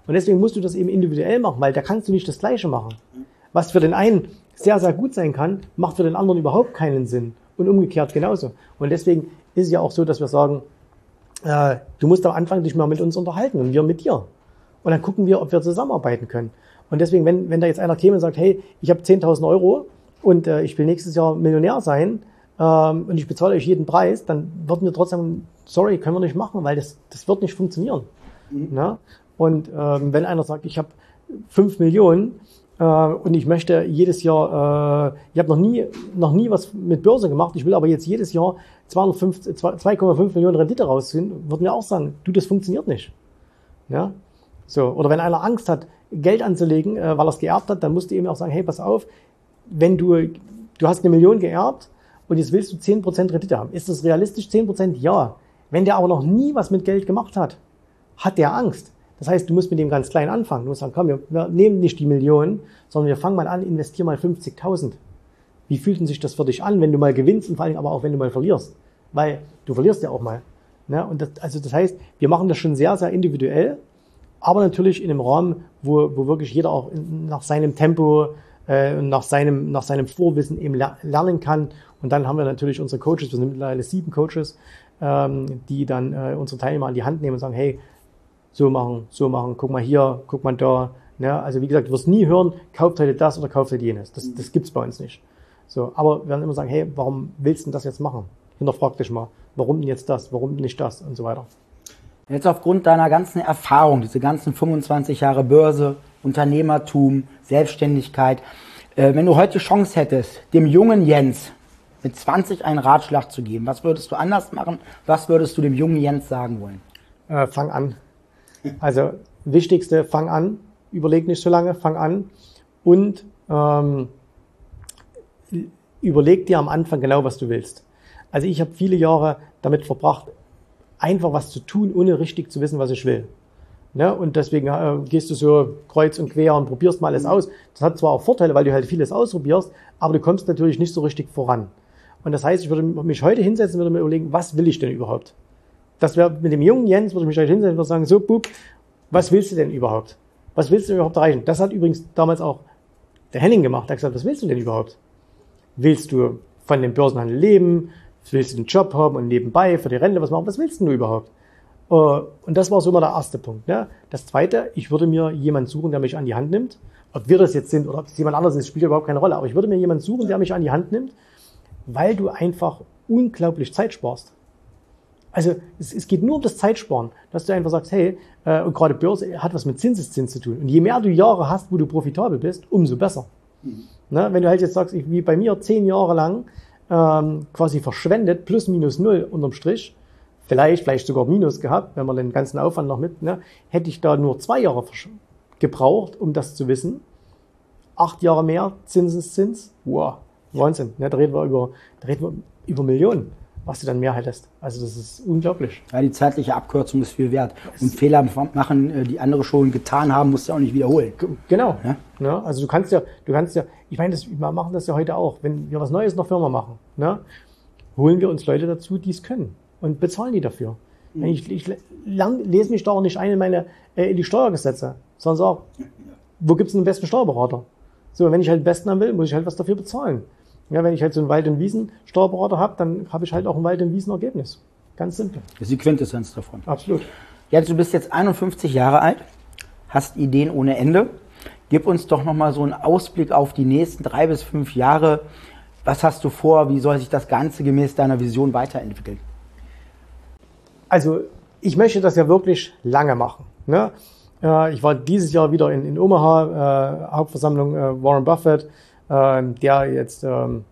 Und deswegen musst du das eben individuell machen, weil da kannst du nicht das Gleiche machen. Was für den einen sehr, sehr gut sein kann, macht für den anderen überhaupt keinen Sinn. Und umgekehrt genauso. Und deswegen ist es ja auch so, dass wir sagen, äh, du musst am Anfang dich mal mit uns unterhalten und wir mit dir. Und dann gucken wir, ob wir zusammenarbeiten können. Und deswegen, wenn, wenn da jetzt einer käme und sagt, hey, ich habe 10.000 Euro und äh, ich will nächstes Jahr Millionär sein ähm, und ich bezahle euch jeden Preis, dann würden wir trotzdem, sorry, können wir nicht machen, weil das, das wird nicht funktionieren. Mhm. Na? Und ähm, wenn einer sagt, ich habe 5 Millionen äh, und ich möchte jedes Jahr, äh, ich habe noch nie, noch nie was mit Börse gemacht, ich will aber jetzt jedes Jahr 2,5 Millionen Rendite rausziehen, würden wir auch sagen, du, das funktioniert nicht. Ja? So, oder wenn einer Angst hat, Geld anzulegen, äh, weil er es geerbt hat, dann musst du ihm auch sagen, hey, pass auf, wenn du, du hast eine Million geerbt und jetzt willst du 10% Rendite haben. Ist das realistisch 10%? Ja. Wenn der aber noch nie was mit Geld gemacht hat, hat der Angst. Das heißt, du musst mit dem ganz klein anfangen. Du musst sagen, komm, wir, wir nehmen nicht die Millionen, sondern wir fangen mal an, investieren mal 50.000. Wie fühlt denn sich das für dich an, wenn du mal gewinnst und vor allem aber auch, wenn du mal verlierst? Weil du verlierst ja auch mal. Ne? Und das, also das heißt, wir machen das schon sehr, sehr individuell, aber natürlich in einem Rahmen, wo, wo wirklich jeder auch nach seinem Tempo äh, und nach seinem, nach seinem Vorwissen eben lernen kann. Und dann haben wir natürlich unsere Coaches, wir sind mittlerweile sieben Coaches, ähm, die dann äh, unsere Teilnehmer an die Hand nehmen und sagen, hey, so machen, so machen, guck mal hier, guck mal da. Ne? Also wie gesagt, du wirst nie hören, kauft heute das oder kauft heute jenes. Das, das gibt's bei uns nicht. So, aber wir werden immer sagen, hey, warum willst du das jetzt machen? Hinterfrag dich mal, warum denn jetzt das, warum nicht das und so weiter. Jetzt aufgrund deiner ganzen Erfahrung, diese ganzen 25 Jahre Börse, Unternehmertum, Selbstständigkeit, äh, wenn du heute Chance hättest, dem jungen Jens mit 20 einen Ratschlag zu geben, was würdest du anders machen? Was würdest du dem jungen Jens sagen wollen? Äh, fang an. Also wichtigste, fang an. Überleg nicht so lange, fang an. Und ähm, überleg dir am Anfang genau, was du willst. Also ich habe viele Jahre damit verbracht, einfach was zu tun, ohne richtig zu wissen, was ich will. Ne? Und deswegen äh, gehst du so kreuz und quer und probierst mal alles aus. Das hat zwar auch Vorteile, weil du halt vieles ausprobierst, aber du kommst natürlich nicht so richtig voran. Und das heißt, ich würde mich heute hinsetzen, würde mir überlegen, was will ich denn überhaupt? Das wäre mit dem jungen Jens, würde ich mich heute hinsetzen und sagen, so, Bub, was willst du denn überhaupt? Was willst du denn überhaupt erreichen? Das hat übrigens damals auch der Henning gemacht. Er hat gesagt, was willst du denn überhaupt? Willst du von dem Börsenhandel leben? Willst du einen Job haben und nebenbei für die Rente was machen? Was willst du überhaupt? Äh, und das war so immer der erste Punkt. Ne? Das zweite, ich würde mir jemanden suchen, der mich an die Hand nimmt. Ob wir das jetzt sind oder ob es jemand anderes ist, spielt überhaupt keine Rolle. Aber ich würde mir jemanden suchen, der mich an die Hand nimmt, weil du einfach unglaublich Zeit sparst. Also es, es geht nur um das Zeitsparen, dass du einfach sagst, hey, äh, und gerade Börse hat was mit Zinseszins zu tun. Und je mehr du Jahre hast, wo du profitabel bist, umso besser. Mhm. Ne? Wenn du halt jetzt sagst, ich, wie bei mir zehn Jahre lang ähm, quasi verschwendet, plus minus null unterm Strich, vielleicht, vielleicht sogar minus gehabt, wenn man den ganzen Aufwand noch mit, ne, hätte ich da nur zwei Jahre gebraucht, um das zu wissen. Acht Jahre mehr Zinseszins, wow, Wahnsinn. Ne, da reden wir über, da reden wir über Millionen was du dann mehr hättest. Also das ist unglaublich. Ja, die zeitliche Abkürzung ist viel wert. Und Fehler machen, äh, die andere schon getan haben, musst du auch nicht wiederholen. Genau. Ja? ja? also du kannst ja, du kannst ja, ich meine, das, wir machen das ja heute auch. Wenn wir was Neues in der Firma machen, ne, holen wir uns Leute dazu, die es können und bezahlen die dafür. Mhm. Ich, ich lang, lese mich da auch nicht ein in meine äh, in die Steuergesetze, sondern sag, wo gibt's einen besten Steuerberater? So, wenn ich halt den besten haben will, muss ich halt was dafür bezahlen. Ja, wenn ich halt so einen Wald- und Wiesen-Steuerberater habe, dann habe ich halt auch ein Wald- und Wiesen-Ergebnis. Ganz simpel. Das ist die Quintessenz davon. Absolut. Ja, du bist jetzt 51 Jahre alt, hast Ideen ohne Ende. Gib uns doch nochmal so einen Ausblick auf die nächsten drei bis fünf Jahre. Was hast du vor? Wie soll sich das Ganze gemäß deiner Vision weiterentwickeln? Also, ich möchte das ja wirklich lange machen. Ne? Äh, ich war dieses Jahr wieder in, in Omaha, äh, Hauptversammlung äh, Warren Buffett der jetzt ähm,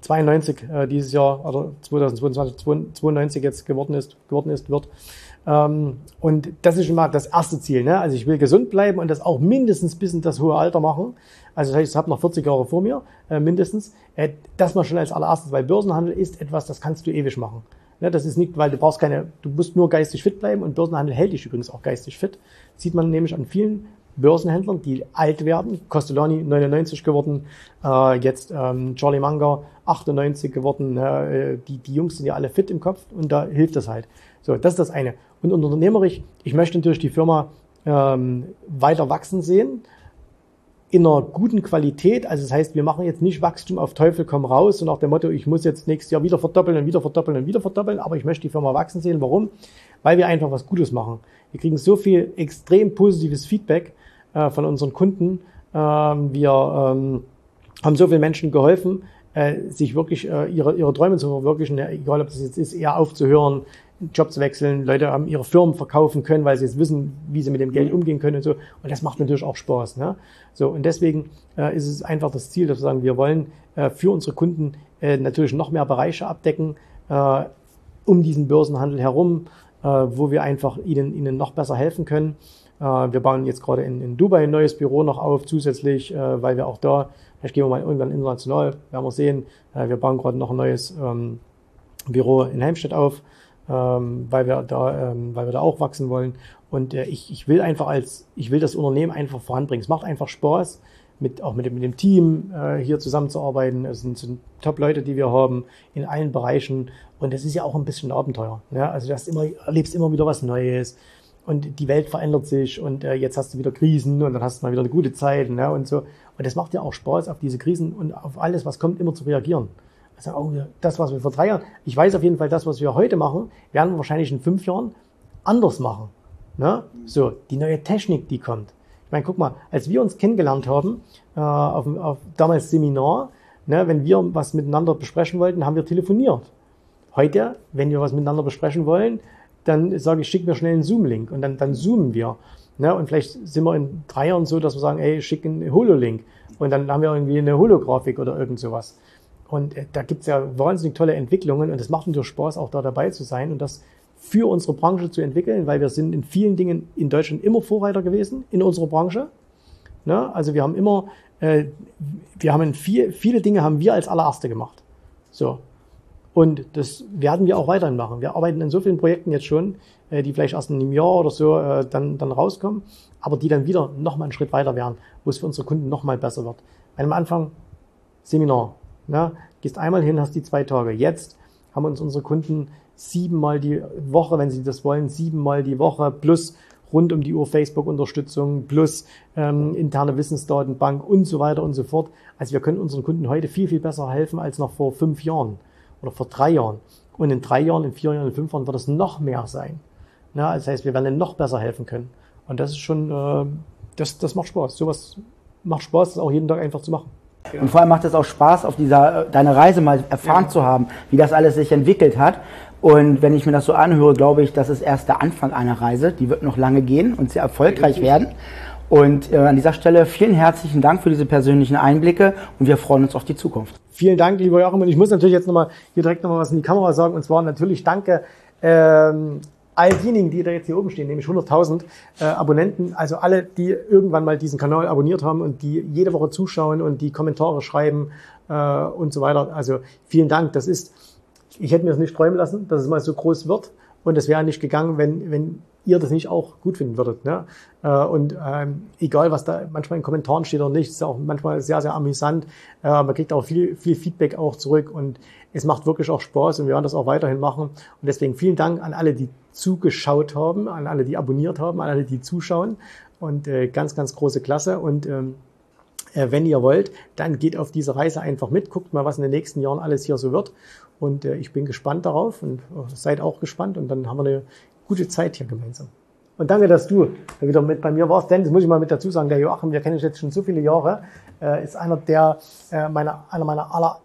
92 äh, dieses Jahr oder 2022 92 jetzt geworden ist, geworden ist, wird. Ähm, und das ist schon mal das erste Ziel. Ne? Also ich will gesund bleiben und das auch mindestens bis in das hohe Alter machen. Also das heißt, ich habe noch 40 Jahre vor mir, äh, mindestens. Äh, das mal schon als allererstes, weil Börsenhandel ist etwas, das kannst du ewig machen. Ne? Das ist nicht, weil du brauchst keine, du musst nur geistig fit bleiben und Börsenhandel hält dich übrigens auch geistig fit. sieht man nämlich an vielen Börsenhändlern, die alt werden. Costellani 99 geworden, äh, jetzt ähm, Charlie Munger 98 geworden. Äh, die, die Jungs sind ja alle fit im Kopf und da hilft das halt. So, das ist das eine. Und unternehmerisch, ich möchte natürlich die Firma ähm, weiter wachsen sehen in einer guten Qualität. Also das heißt, wir machen jetzt nicht Wachstum auf Teufel komm raus und nach dem Motto, ich muss jetzt nächstes Jahr wieder verdoppeln und wieder verdoppeln und wieder verdoppeln, aber ich möchte die Firma wachsen sehen. Warum? Weil wir einfach was Gutes machen. Wir kriegen so viel extrem positives Feedback äh, von unseren Kunden. Ähm, wir ähm, haben so vielen Menschen geholfen, äh, sich wirklich äh, ihre, ihre Träume zu verwirklichen, egal ob das jetzt ist, eher aufzuhören, Job zu wechseln. Leute haben ihre Firmen verkaufen können, weil sie jetzt wissen, wie sie mit dem Geld umgehen können und so. Und das macht natürlich auch Spaß. Ne? So, und deswegen äh, ist es einfach das Ziel, dass wir sagen, wir wollen äh, für unsere Kunden äh, natürlich noch mehr Bereiche abdecken, äh, um diesen Börsenhandel herum, äh, wo wir einfach ihnen, ihnen noch besser helfen können. Äh, wir bauen jetzt gerade in, in Dubai ein neues Büro noch auf, zusätzlich, äh, weil wir auch da, vielleicht gehen wir mal irgendwann international, werden wir sehen, äh, wir bauen gerade noch ein neues ähm, Büro in Helmstedt auf, ähm, weil wir da, ähm, weil wir da auch wachsen wollen. Und äh, ich, ich will einfach als, ich will das Unternehmen einfach voranbringen. Es macht einfach Spaß, mit, auch mit dem, mit dem Team äh, hier zusammenzuarbeiten. Es sind, sind Top-Leute, die wir haben in allen Bereichen. Und es ist ja auch ein bisschen Abenteuer. Ja? Also du hast immer, erlebst immer wieder was Neues. Und die Welt verändert sich und äh, jetzt hast du wieder Krisen und dann hast du mal wieder eine gute Zeit ne, und so. Und das macht ja auch Spaß, auf diese Krisen und auf alles, was kommt, immer zu reagieren. Also auch das, was wir vor drei Jahren, ich weiß auf jeden Fall, das, was wir heute machen, werden wir wahrscheinlich in fünf Jahren anders machen. Ne? So, die neue Technik, die kommt. Ich meine, guck mal, als wir uns kennengelernt haben, äh, auf, auf damals Seminar, ne, wenn wir was miteinander besprechen wollten, haben wir telefoniert. Heute, wenn wir was miteinander besprechen wollen, dann sage ich, schick mir schnell einen Zoom-Link und dann, dann zoomen wir. Ne? Und vielleicht sind wir in drei Jahren so, dass wir sagen, ey, schick einen Holo-Link. Und dann haben wir irgendwie eine Holografik oder irgend sowas. Und äh, da gibt's ja wahnsinnig tolle Entwicklungen und es macht natürlich Spaß, auch da dabei zu sein und das für unsere Branche zu entwickeln, weil wir sind in vielen Dingen in Deutschland immer Vorreiter gewesen in unserer Branche. Ne? Also wir haben immer, äh, wir haben viel, viele Dinge haben wir als allererste gemacht. So. Und das werden wir auch weiterhin machen. Wir arbeiten in so vielen Projekten jetzt schon, äh, die vielleicht erst in einem Jahr oder so äh, dann, dann rauskommen, aber die dann wieder nochmal einen Schritt weiter werden, wo es für unsere Kunden nochmal besser wird. Weil am Anfang Seminar, ne? gehst einmal hin, hast die zwei Tage. Jetzt haben uns unsere Kunden siebenmal die Woche, wenn sie das wollen, siebenmal die Woche plus rund um die Uhr Facebook-Unterstützung plus ähm, interne Wissensdatenbank und so weiter und so fort. Also wir können unseren Kunden heute viel, viel besser helfen als noch vor fünf Jahren oder vor drei Jahren. Und in drei Jahren, in vier Jahren, in fünf Jahren wird es noch mehr sein. Ja, das heißt, wir werden noch besser helfen können. Und das ist schon, äh, das, das macht Spaß. Sowas macht Spaß, das auch jeden Tag einfach zu machen. Und vor allem macht es auch Spaß, auf dieser, äh, deine Reise mal erfahren ja. zu haben, wie das alles sich entwickelt hat. Und wenn ich mir das so anhöre, glaube ich, das ist erst der Anfang einer Reise. Die wird noch lange gehen und sehr erfolgreich werden. Und äh, an dieser Stelle vielen herzlichen Dank für diese persönlichen Einblicke und wir freuen uns auf die Zukunft. Vielen Dank, lieber Joachim. Und ich muss natürlich jetzt nochmal hier direkt nochmal was in die Kamera sagen. Und zwar natürlich danke ähm, all diejenigen, die da jetzt hier oben stehen, nämlich 100.000 äh, Abonnenten, also alle, die irgendwann mal diesen Kanal abonniert haben und die jede Woche zuschauen und die Kommentare schreiben äh, und so weiter. Also vielen Dank. Das ist, ich hätte mir das nicht träumen lassen, dass es mal so groß wird. Und es wäre nicht gegangen, wenn, wenn ihr das nicht auch gut finden würdet. Ne? Äh, und ähm, egal, was da manchmal in Kommentaren steht oder nicht, ist auch manchmal sehr, sehr amüsant. Äh, man kriegt auch viel, viel Feedback auch zurück und es macht wirklich auch Spaß und wir werden das auch weiterhin machen. Und deswegen vielen Dank an alle, die zugeschaut haben, an alle, die abonniert haben, an alle, die zuschauen. Und äh, ganz, ganz große Klasse. Und ähm, äh, wenn ihr wollt, dann geht auf diese Reise einfach mit, guckt mal, was in den nächsten Jahren alles hier so wird. Und äh, ich bin gespannt darauf und äh, seid auch gespannt. Und dann haben wir eine gute Zeit hier gemeinsam. Und danke, dass du wieder mit bei mir warst, denn das muss ich mal mit dazu sagen, der Joachim, wir kennen uns jetzt schon so viele Jahre, äh, ist einer der, äh, meiner, einer meiner aller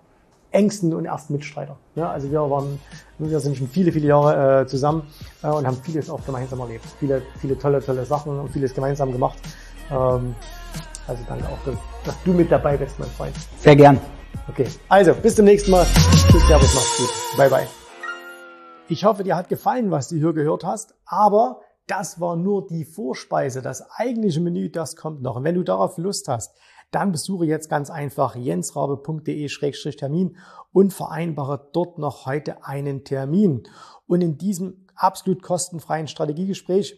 engsten und ersten Mitstreiter. Ja, also wir waren, wir sind schon viele, viele Jahre äh, zusammen äh, und haben vieles auch gemeinsam erlebt. Viele, viele tolle, tolle Sachen und vieles gemeinsam gemacht. Ähm, also danke auch, dass du mit dabei bist, mein Freund. Sehr gern. Okay, also bis zum nächsten Mal. Tschüss, Servus, mach's gut. Bye, bye. Ich hoffe, dir hat gefallen, was du hier gehört hast, aber das war nur die Vorspeise. Das eigentliche Menü, das kommt noch. Und wenn du darauf Lust hast, dann besuche jetzt ganz einfach jensrabe.de-termin und vereinbare dort noch heute einen Termin. Und in diesem absolut kostenfreien Strategiegespräch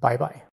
Bye bye.